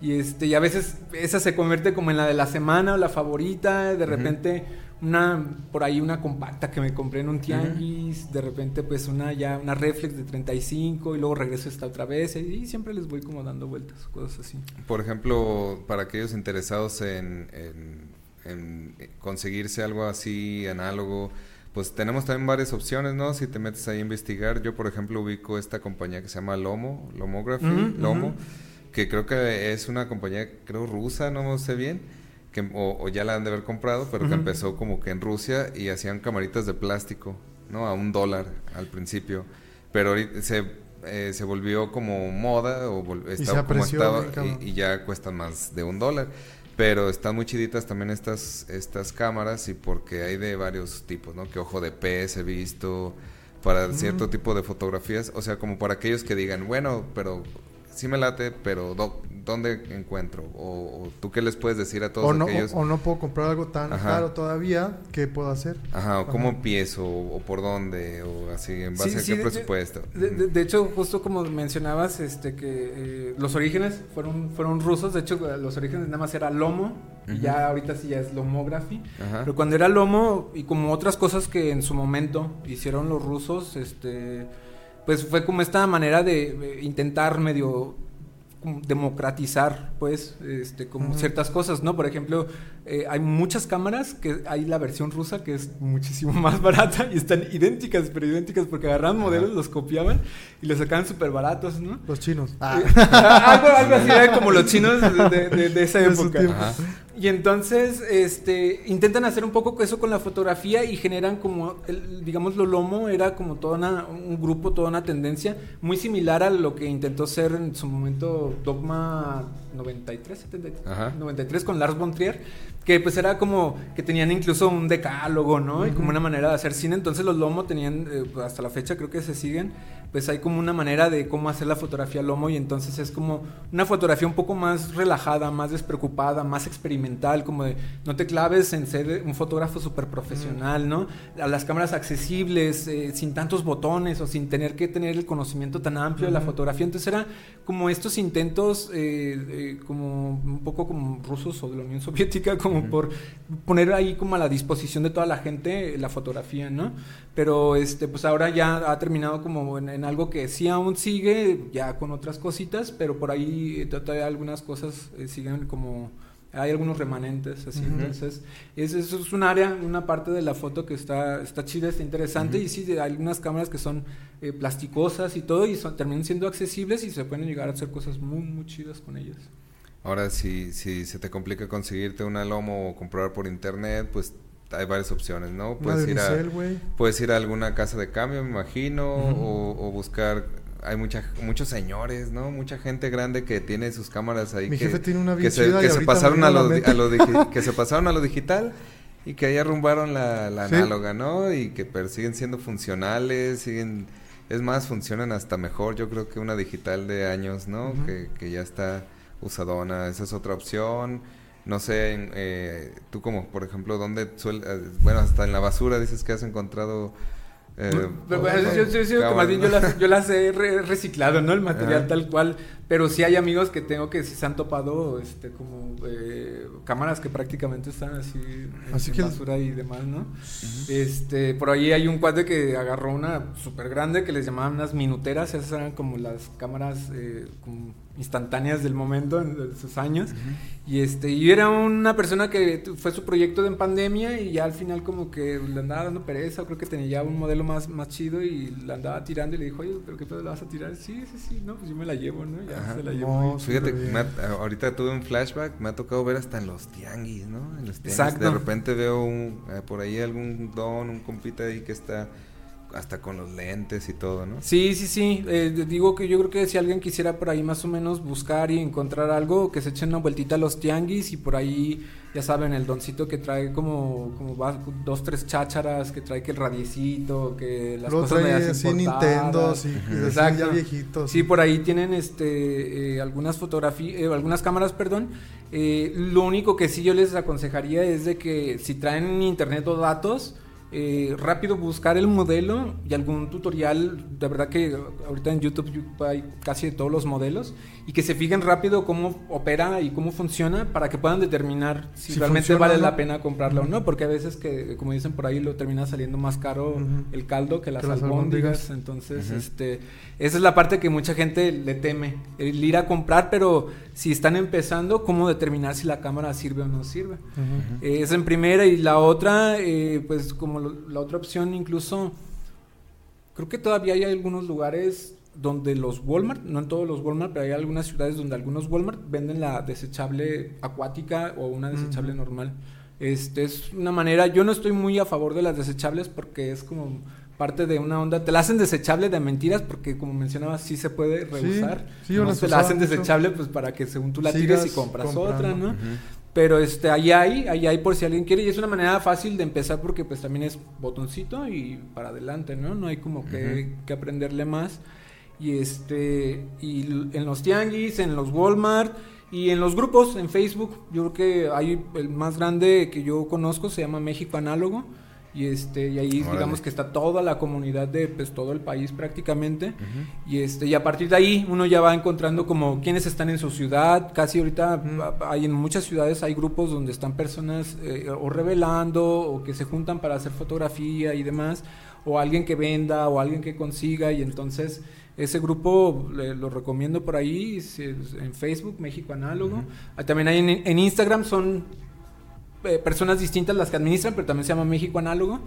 Y este, y a veces esa se convierte como en la de la semana o la favorita, de repente una, por ahí una compacta que me compré en un tianguis, de repente pues una ya, una reflex de 35 y luego regreso esta otra vez y, siempre les voy como dando vueltas, cosas así. Por ejemplo, para aquellos interesados en, en- en conseguirse algo así análogo, pues tenemos también varias opciones, ¿no? Si te metes ahí a investigar, yo por ejemplo ubico esta compañía que se llama Lomo, Lomography, Lomo, que creo que es una compañía, creo rusa, no sé bien, que, o, o ya la han de haber comprado, pero que empezó como que en Rusia y hacían camaritas de plástico, ¿no? A un dólar al principio, pero ahorita se, eh, se volvió como moda o vol- se estaba como estaba y, y ya cuestan más de un dólar. Pero están muy chiditas también estas, estas cámaras y porque hay de varios tipos, ¿no? Que ojo de pez he visto para cierto tipo de fotografías. O sea, como para aquellos que digan, bueno, pero sí me late, pero do- ¿dónde encuentro? O, o tú qué les puedes decir a todos O no, aquellos... o, o no puedo comprar algo tan Ajá. caro todavía, ¿qué puedo hacer? Ajá, o cómo Ajá. empiezo, o, o por dónde, o así, en base Sí, a sí, qué de- presupuesto. De, de- de hecho, justo como mencionabas, este que eh, los orígenes fueron, fueron rusos, de hecho los orígenes nada más era Lomo, y ya ahorita sí ya es Lomography. Ajá. Pero cuando era Lomo y como otras cosas que en su momento hicieron los rusos, este, pues fue como esta manera de intentar medio democratizar, pues, este, como ciertas cosas, ¿no? Por ejemplo, eh, hay muchas cámaras que hay la versión rusa que es muchísimo más barata y están idénticas, pero idénticas porque agarraban modelos, los copiaban y los sacaban súper baratos, ¿no? Los chinos. Eh, algo, algo así como los chinos de, de- esa época. Y entonces, este, intentan hacer un poco eso con la fotografía y generan como, el, digamos, lo lomo era como una, un grupo, toda una tendencia muy similar a lo que intentó ser en su momento Dogma 93, 73, Ajá. 93 con Lars von Trier, que pues era como que tenían incluso un decálogo, ¿no? Y como una manera de hacer cine. Entonces los lomo tenían, eh, hasta la fecha creo que se siguen, pues hay como una manera de cómo hacer la fotografía lomo y entonces es como una fotografía un poco más relajada, más despreocupada, más experimental, como de no te claves en ser un fotógrafo súper profesional, ¿no? A las cámaras accesibles, eh, sin tantos botones o sin tener que tener el conocimiento tan amplio de la fotografía. Entonces era como estos intentos, eh, eh, como un poco como rusos o de la Unión Soviética, como Ujú. por poner ahí como a la disposición de toda la gente la fotografía, ¿no? Pero este, pues ahora ya ha terminado como en, en algo que sí aún sigue, ya con otras cositas, pero por ahí eh, todavía algunas cosas eh, siguen como hay algunos remanentes así entonces es, eso es un área una parte de la foto que está está chida está interesante y sí hay algunas cámaras que son eh, plasticosas y todo y son, terminan siendo accesibles y se pueden llegar a hacer cosas muy muy chidas con ellas. Ahora, si, si se te complica conseguirte una lomo o comprar por internet, pues hay varias opciones, ¿no? Puedes de ir a, puedes ir a alguna casa de cambio, me imagino, o, o buscar... Hay mucha, muchos señores, ¿no? Mucha gente grande que tiene sus cámaras ahí Mi que, jefe tiene una que se, que se pasaron a lo, a lo que se pasaron a lo digital y que ahí arrumbaron la, la Sí. análoga, ¿no? Y que pero siguen siendo funcionales, siguen... Es más, funcionan hasta mejor, yo creo que una digital de años, ¿no? Que, que ya está usadona, esa es otra opción. No sé, en, eh, tú como, por ejemplo, ¿dónde suel eh, bueno, hasta en la basura dices que has encontrado... eh, Pero, o- bueno, yo, yo- yo digo que cámaras, más bien yo las, yo las he re- reciclado, ¿no? El material Ajá. tal cual. Pero sí hay amigos que tengo que sí se han topado este, como eh, cámaras que prácticamente están así en, Así en que- basura y demás, ¿no? Este, por ahí hay un cuate que agarró una súper grande que les llamaban unas minuteras. Esas eran como las cámaras eh, como instantáneas del momento en, sus años. Y este, y era una persona que fue su proyecto de en pandemia y ya al final como que le andaba dando pereza, o creo que tenía ya un modelo más, más chido y la andaba tirando y le dijo, oye, pero qué pedo la vas a tirar? Sí, sí, sí, no, pues yo me la llevo, ¿no? Ya Ajá. se la llevo. No, y- Fíjate, me ha- ahorita tuve un flashback, me ha tocado ver hasta en los tianguis, ¿no? En los tianguis. Exacto. De repente veo un, eh, por ahí algún don, un compita ahí que está hasta con los lentes y todo, ¿no? Sí, sí, sí. Eh, digo que yo creo que si alguien quisiera por ahí más o menos buscar y encontrar algo, que se echen una vueltita a los tianguis y por ahí, ya saben, el doncito que trae como, como va- dos, tres chácharas, que trae que el radiecito, que las Luego cosas trae medias así. Nintendo, sí, Exacto. ya viejitos. Sí, por ahí tienen este eh, algunas fotografías, algunas cámaras, perdón. Eh, lo único que sí yo les aconsejaría es de que si traen internet o datos, eh, rápido buscar el modelo y algún tutorial. De verdad que ahorita en YouTube hay casi de todos los modelos y que se fijen rápido cómo opera y cómo funciona para que puedan determinar si, Si realmente funciona vale no. la pena comprarlo o no, porque a veces que, como dicen por ahí, lo termina saliendo más caro Ujú. el caldo que las, Que las albóndigas. albóndigas. Entonces, Ujú. este, esa es la parte que mucha gente le teme, el ir a comprar, pero si están empezando, ¿cómo determinar si la cámara sirve o no sirve? Eh, esa en primera y la otra, eh, pues como la otra opción incluso, creo que todavía hay algunos lugares donde los Walmart, no en todos los Walmart, pero hay algunas ciudades donde algunos Walmart venden la desechable acuática o una desechable normal. Este es una manera, yo no estoy muy a favor de las desechables porque es como parte de una onda, te la hacen desechable de mentiras porque como mencionabas sí se puede reusar. sí, yo no te la hacen desechable pues para que según tú la tires y compras comprando. otra, ¿no? Ujú. Pero este, ahí hay, ahí hay por si alguien quiere y es una manera fácil de empezar porque pues también es botoncito y para adelante, ¿no? No hay como que, que aprenderle más. Y este, y en los tianguis, en los Walmart y en los grupos, en Facebook, yo creo que hay el más grande que yo conozco se llama México Análogo. Y este, y ahí Órale. digamos que está toda la comunidad de pues todo el país prácticamente. Y este, y a partir de ahí uno ya va encontrando como quiénes están en su ciudad. Casi ahorita hay en muchas ciudades hay grupos donde están personas eh, o revelando o que se juntan para hacer fotografía y demás. O alguien que venda o alguien que consiga. Y entonces ese grupo le- lo recomiendo por ahí en Facebook, México Análogo. Ah, También hay en, en Instagram son eh, personas distintas las que administran, pero también se llama México Análogo.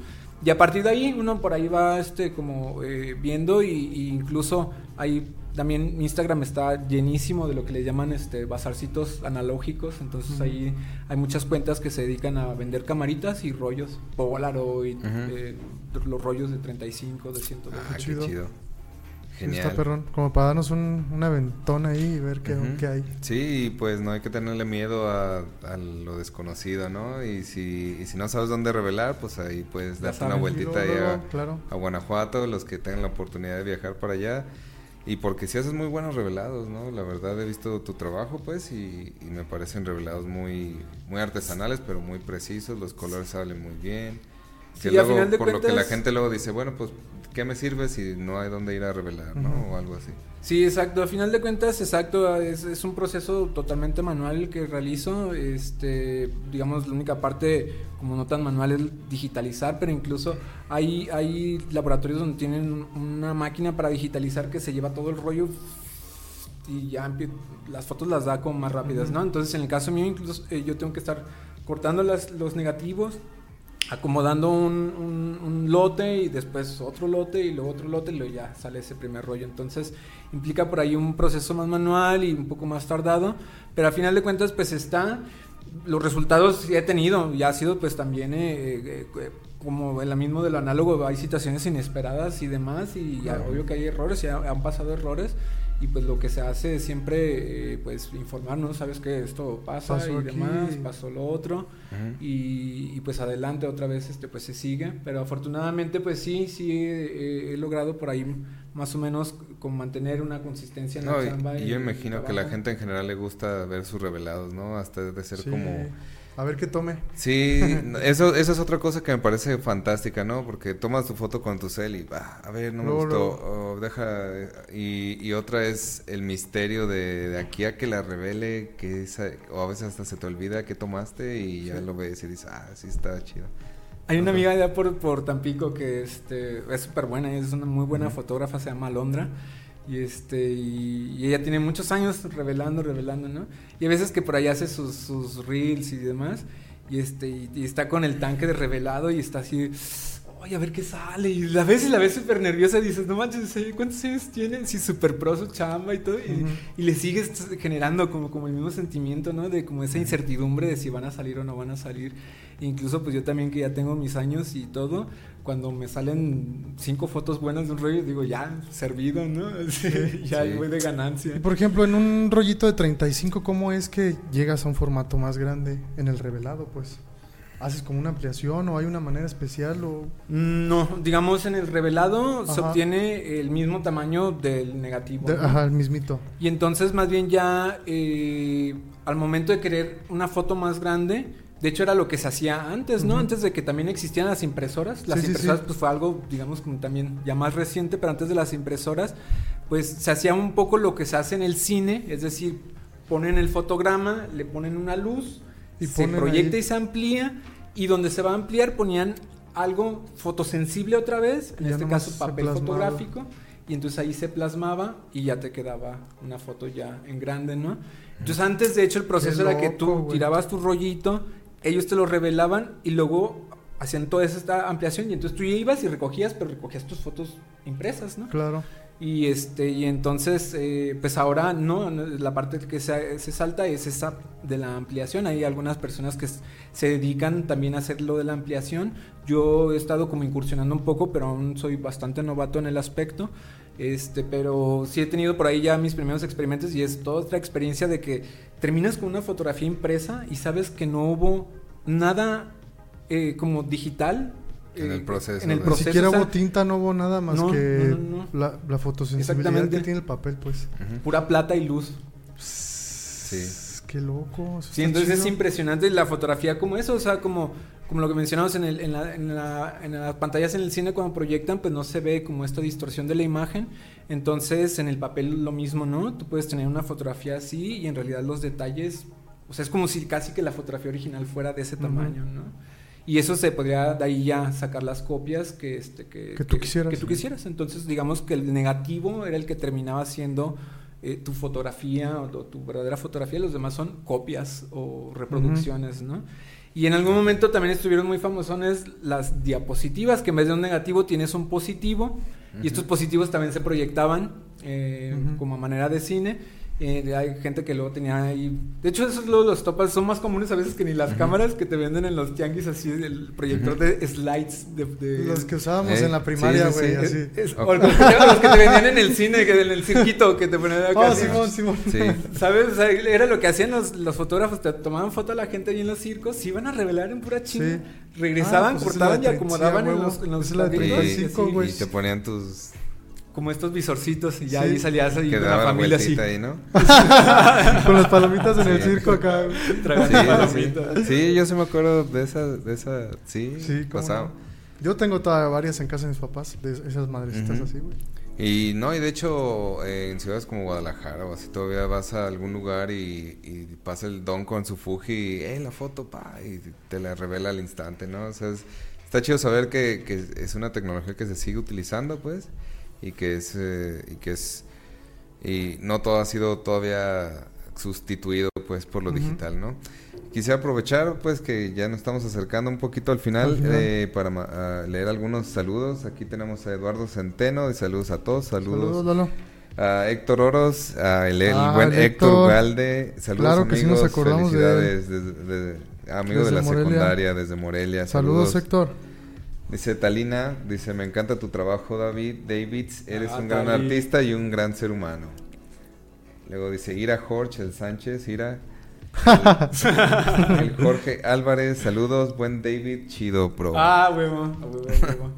Y a partir de ahí uno por ahí va este como eh, viendo y, y incluso ahí también Instagram está llenísimo de lo que le llaman este bazarcitos analógicos, entonces ahí hay muchas cuentas que se dedican a vender camaritas y rollos, Polaroid, Ujú. eh, los rollos de 35, de 102. Ah, qué chido. Genial. Está perrón. Como para darnos un, un aventón ahí y ver qué, hay. Sí, pues no hay que tenerle miedo a, a lo desconocido, ¿no? Y si, y si no sabes dónde revelar, pues ahí puedes darte una vueltita luego, a, claro. a Guanajuato, los que tengan la oportunidad de viajar para allá. Y porque si haces muy buenos revelados, ¿no? La verdad he visto tu trabajo, pues, y, y me parecen revelados muy, muy artesanales, pero muy precisos. Los colores salen muy bien. Que Sí, luego, final de por lo que la cuentas- gente luego dice, bueno, pues, ¿qué me sirve si no hay dónde ir a revelar, ¿no? Ujú. O algo así. Sí, exacto. A final de cuentas, exacto, es, es un proceso totalmente manual que realizo. Este, digamos, la única parte como no tan manual es digitalizar, pero incluso hay, hay laboratorios donde tienen una máquina para digitalizar que se lleva todo el rollo y ya las fotos las da como más rápidas, ¿no? Entonces, en el caso mío, incluso eh, yo tengo que estar cortando las, los negativos, acomodando un, un- un lote y después otro lote y luego otro lote y luego ya sale ese primer rollo. Entonces implica por ahí un proceso más manual y un poco más tardado, pero a final de cuentas pues está, los resultados sí he tenido y ha sido pues también eh, eh, eh, como en la mismo de lo análogo hay situaciones inesperadas y demás y ya, Claro. obvio que hay errores, ya han pasado errores. Y pues lo que se hace es siempre, eh, pues informarnos, sabes que esto pasa Pasó y aquí. demás, pasó lo otro y, y, pues adelante otra vez este pues se sigue pero afortunadamente pues sí sí eh, he logrado por ahí más o menos con mantener una consistencia en No, la y, chamba y yo imagino que la gente en general le gusta ver sus revelados, ¿no? Hasta de ser Sí. como... A ver qué tome. Sí, eso, eso es otra cosa que me parece fantástica, ¿no? Porque tomas tu foto con tu cel y, ah, a ver, no me Luego, gustó, o deja... Y, y otra es el misterio de, de aquí a que la revele, que esa, o a veces hasta se te olvida que tomaste y ya lo ves y dices, ah, sí está chido. hay una amiga allá por, por Tampico que este es súper buena es una muy buena fotógrafa se llama Alondra y este y, y ella tiene muchos años revelando revelando no y a veces que por ahí hace sus, sus reels y demás y este y, y está con el tanque de revelado y está así oye, a ver qué sale. Y la ves y la ves súper nerviosa y dices, no manches, ¿cuántos años tiene? Sí, súper pro su chamba y todo. Y, y, le sigues generando como, como el mismo sentimiento, ¿no? De como esa incertidumbre de si van a salir o no van a salir. Incluso pues yo también que ya tengo mis años y todo, cuando me salen cinco fotos buenas de un rollo, digo, ya, servido, ¿no? ya voy de ganancia. Y por ejemplo, en un rollito de 35, ¿cómo es que llegas a un formato más grande en el revelado, pues? ¿Haces como una ampliación o hay una manera especial o...? No, digamos en el revelado se obtiene el mismo tamaño del negativo. Ajá, el mismito. Y entonces más bien ya eh, al momento de querer una foto más grande, de hecho era lo que se hacía antes, ¿no? Antes de que también existían las impresoras. Las impresoras pues fue algo, digamos, como también ya más reciente, pero antes de las impresoras, pues se hacía un poco lo que se hace en el cine, es decir, ponen el fotograma, le ponen una luz y se proyecta y se amplía y donde se va a ampliar ponían algo fotosensible otra vez, en este caso papel fotográfico y entonces ahí se plasmaba y ya te quedaba una foto ya en grande, ¿no? Entonces antes de hecho el proceso era que tú tirabas tu rollito, ellos te lo revelaban y luego hacían toda esta ampliación y entonces tú ibas y recogías, pero recogías tus fotos impresas, ¿no? Claro. Y este y entonces eh, pues ahora no la parte que se, se, salta es esa de la ampliación. Hay algunas personas que se dedican también a hacer lo de la ampliación. Yo he estado como incursionando un poco, pero aún soy bastante novato en el aspecto. Este, pero sí he tenido por ahí ya mis primeros experimentos y es toda otra experiencia de que terminas con una fotografía impresa y sabes que no hubo nada eh, como digital en el proceso. En el proceso. Ni siquiera hubo tinta, no hubo nada más que la, la fotosensibilidad que tiene el papel, pues. Pura plata y luz. Sí. Qué loco. Sí, entonces es impresionante la fotografía como eso, o sea, como, como lo que mencionamos en, el, en, la, en, la, en, las pantallas en el cine cuando proyectan, pues no se ve como esta distorsión de la imagen. Entonces en el papel lo mismo, ¿no? Tú puedes tener una fotografía así y en realidad los detalles, o sea, es como si casi que la fotografía original fuera de ese tamaño, ¿no? Y eso se podría de ahí ya sacar las copias que, este, que, que tú quisieras. Que tú quisieras. Entonces, digamos que el negativo era el que terminaba siendo eh, tu fotografía o, tu verdadera fotografía, los demás son copias o reproducciones, ¿no? Y en algún momento también estuvieron muy famosones las diapositivas, que en vez de un negativo tienes un positivo, y estos positivos también se proyectaban eh, como manera de cine. Eh, hay gente que luego tenía ahí. De hecho, esos luego los topas son más comunes a veces que ni las cámaras que te venden en los tianguis, así, el proyector de slides. De, Los que usábamos en la primaria, güey, así. O los, que te vendían en el cine, que en el circuito, que te ponían acá. Oh, Simón, Simón. ¿Sabes? O sea, era lo que hacían los, los, fotógrafos, te tomaban foto a la gente ahí en los circos, se iban a revelar en pura chinga. Regresaban, ah, pues cortaban y acomodaban en los, en los, y te ponían tus como estos visorcitos y ya ahí salías ahí con la familia así. Ahí, ¿no? con las palomitas en el circo acá. Sí, sí, yo sí me acuerdo de esa, de esa, sí, sí pasado. Yo tengo todavía varias en casa de mis papás, de esas madrecitas así, güey. Y no, y de hecho en ciudades como Guadalajara o así todavía vas a algún lugar y, y pasa el don con su Fuji y, eh, la foto, pa, y te la revela al instante, ¿no? O sea, está chido saber que, que es una tecnología que se sigue utilizando, pues y que es eh, y que es y no todo ha sido todavía sustituido pues por lo digital, ¿no? Quisiera aprovechar pues que ya nos estamos acercando un poquito al final, eh, para leer algunos saludos. Aquí tenemos a Eduardo Centeno y saludos a todos. Saludos. A Héctor Oros, a el, ah, buen Héctor Galde. Saludos claro que amigos. Sí nos acordamos Felicidades de, amigo de la secundaria desde Morelia. Saludos, saludos Héctor. Dice Talina, dice, me encanta tu trabajo, David. Davids, eres ah, un gran artista y un gran ser humano. Luego dice, Ira Jorge, el Sánchez, Ira. El, Jorge Álvarez, saludos, buen David, chido, pro. Ah, huevo, huevo,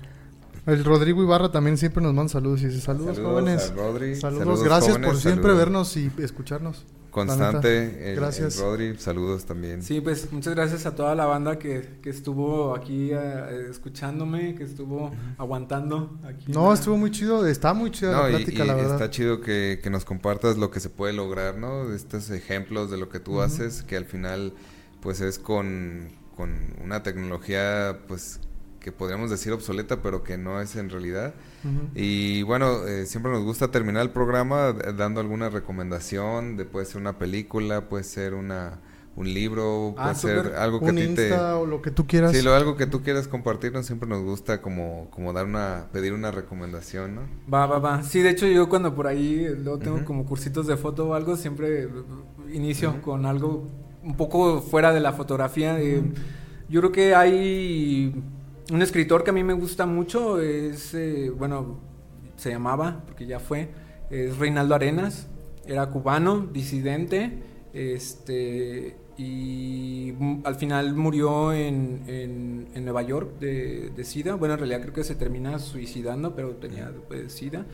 El Rodrigo Ibarra también siempre nos manda saludos y dice, saludos, jóvenes. saludos, gracias por siempre vernos y escucharnos constante. gracias. Rodri, saludos también. Sí, pues muchas gracias a toda la banda que, que estuvo aquí eh, escuchándome, que estuvo aguantando. Aquí no, estuvo muy chido, está muy chido la plática, la verdad. Está chido que, que, nos compartas lo que se puede lograr, ¿no? Estos ejemplos de lo que tú haces, que al final, pues es con, con una tecnología, pues que podríamos decir obsoleta, pero que no es en realidad. Y bueno, eh, siempre nos gusta terminar el programa dando alguna recomendación, de puede ser una película, puede ser una un libro, Ah, puede ser algo que a Un ti te... Insta o lo que tú quieras. Sí, lo, algo que tú quieras compartirnos, siempre nos gusta como, como dar una, pedir una recomendación, ¿no? Va, va, va. Sí, de hecho yo cuando por ahí eh, luego tengo Ujú. como cursitos de foto o algo, siempre eh, inicio Ujú. con algo un poco fuera de la fotografía. eh, yo creo que hay un escritor que a mí me gusta mucho, es, eh, bueno, se llamaba, porque ya fue, es Reinaldo Arenas, era cubano, disidente, este, y al final murió en, en- en Nueva York de, de SIDA. Bueno, en realidad creo que se termina suicidando, pero tenía pues, SIDA.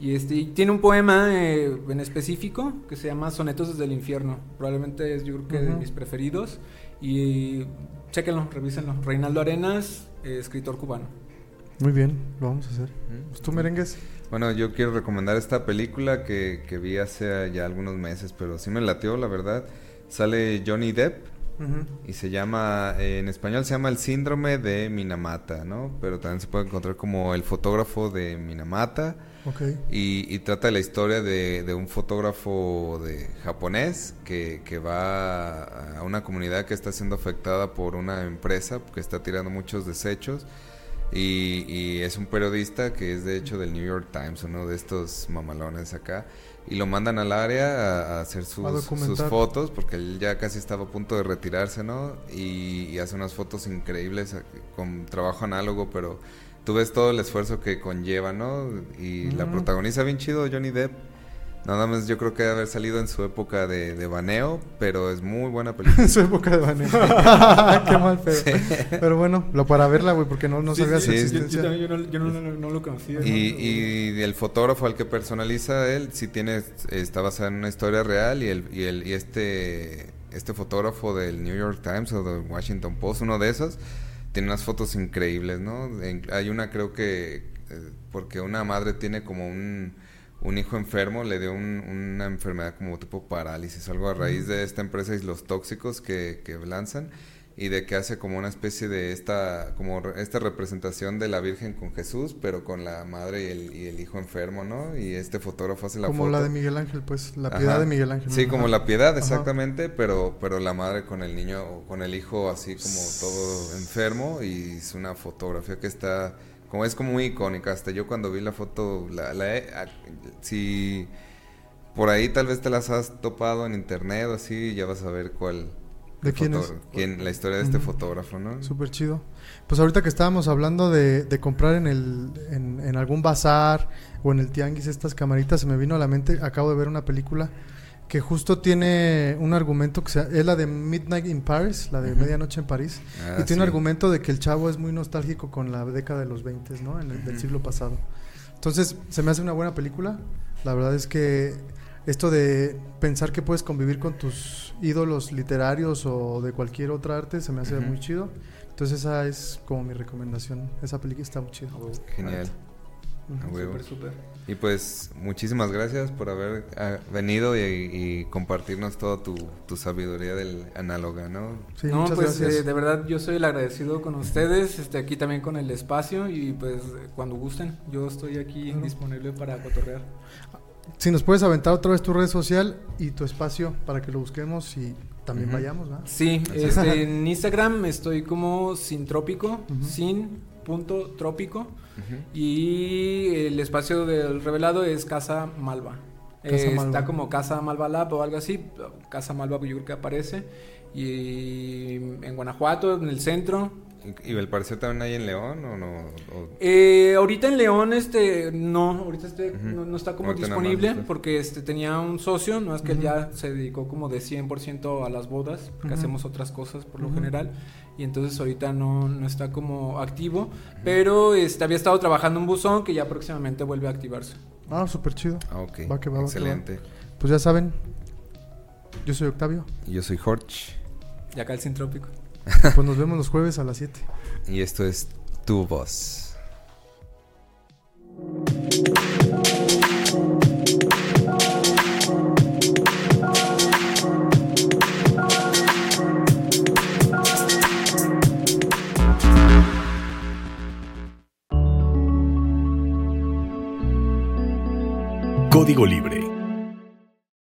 Y este y tiene un poema eh, en específico que se llama Sonetos desde el infierno. Probablemente es yo creo que de mis preferidos. Y chéquenlo, revísenlo. Reinaldo Arenas, eh, escritor cubano. Muy bien, lo vamos a hacer. Pues tú merengues. Bueno, yo quiero recomendar esta película que, que vi hace ya algunos meses, pero sí me latió, la verdad. Sale Johnny Depp y se llama, eh, en español se llama El síndrome de Minamata, ¿no? Pero también se puede encontrar como El fotógrafo de Minamata. Ok. Y, y trata de la historia de, de un fotógrafo de japonés que, que va a una comunidad que está siendo afectada por una empresa que está tirando muchos desechos. Y, y es un periodista que es de hecho del New York Times, uno de estos mamalones acá. Y lo mandan al área a, a hacer sus, A sus documentar. fotos, porque él ya casi estaba a punto de retirarse, ¿no? Y, y hace unas fotos increíbles eh, con trabajo análogo, pero tú ves todo el esfuerzo que conlleva, ¿no? Y la protagoniza bien chido Johnny Depp. Nada más yo creo que debe haber salido en su época de, de baneo, pero es muy buena película. En su época de baneo. Qué mal pedo. Pero bueno, lo para verla, güey, porque no, no Sí, sabía sí, su sí, Yo, existencia. yo también- yo no, yo no- no- no lo conocía. Y, ¿no? y el fotógrafo al que personaliza él sí tiene está basada en una historia real y el y el y este este fotógrafo del New York Times o del Washington Post uno de esos tiene unas fotos increíbles, ¿no? En- hay una creo que eh, porque una madre tiene como un un hijo enfermo le dio un- una enfermedad como tipo parálisis algo a raíz de esta empresa y los tóxicos que, que lanzan y de que hace como una especie de esta como esta representación de la Virgen con Jesús pero con la madre y el, y el hijo enfermo no y este fotógrafo hace la Como foto la de Miguel Ángel, pues, la Ajá. piedad de Miguel Ángel. sí como la piedad Ajá. exactamente pero pero la madre con el niño o con el hijo así como todo enfermo y es una fotografía que está como es como muy icónica hasta yo cuando vi la foto la, la a- si por ahí tal vez te las has topado en internet o así ya vas a ver cuál ¿De quién es? quién- la historia de este fotógrafo no Súper chido. Pues ahorita que estábamos hablando de, de comprar en, el, en, en algún bazar o en el tianguis estas camaritas, se me vino a la mente, acabo de ver una película que justo tiene un argumento que se- es la de Midnight in Paris, la de. Medianoche en París, Ah, y tiene un argumento de que el chavo es muy nostálgico con la década de los 20, ¿no? En el, del siglo pasado. Entonces, se me hace una buena película. La verdad es que esto de pensar que puedes convivir con tus ídolos literarios o de cualquier otra arte se me hace Ujú. muy chido. Entonces esa es como mi recomendación. Esa película está muy chida. genial Ujú. a huevo. Súper, súper. Y pues muchísimas gracias por haber ah, venido y, y compartirnos toda tu, tu sabiduría del análoga, ¿no? Sí, no, muchas pues gracias. eh, de verdad yo soy el agradecido con ustedes, este, aquí también con el espacio y pues cuando gusten, yo estoy aquí Ujú. disponible para cotorrear. Si nos puedes aventar otra vez tu red social y tu espacio para que lo busquemos y también vayamos, ¿verdad? Sí, este, en Instagram estoy como sin trópico, Ujú. sin punto trópico y el espacio del revelado es Casa Malva. Casa Eh, Malva. Está como Casa Malva Lab o algo así, Casa Malva yo creo que aparece y en Guanajuato, en el centro, ¿Y, el parecer también hay en León o no? O- Eh, ahorita en León, este, no, ahorita este, no, no está como Ahorita disponible está. porque este tenía un socio, no es que él ya se dedicó como de 100% a las bodas, porque hacemos otras cosas por lo general, y entonces ahorita no, no está como activo, pero este, había estado trabajando un buzón que ya próximamente vuelve a activarse. Ah, súper chido. Ah, ok. Va que va, va que va. Excelente. Pues ya saben, yo soy Octavio. Y yo soy Jorge Y acá el Sintrópico. Pues nos vemos los jueves a las 7. y esto es Tu Voz. Código Libre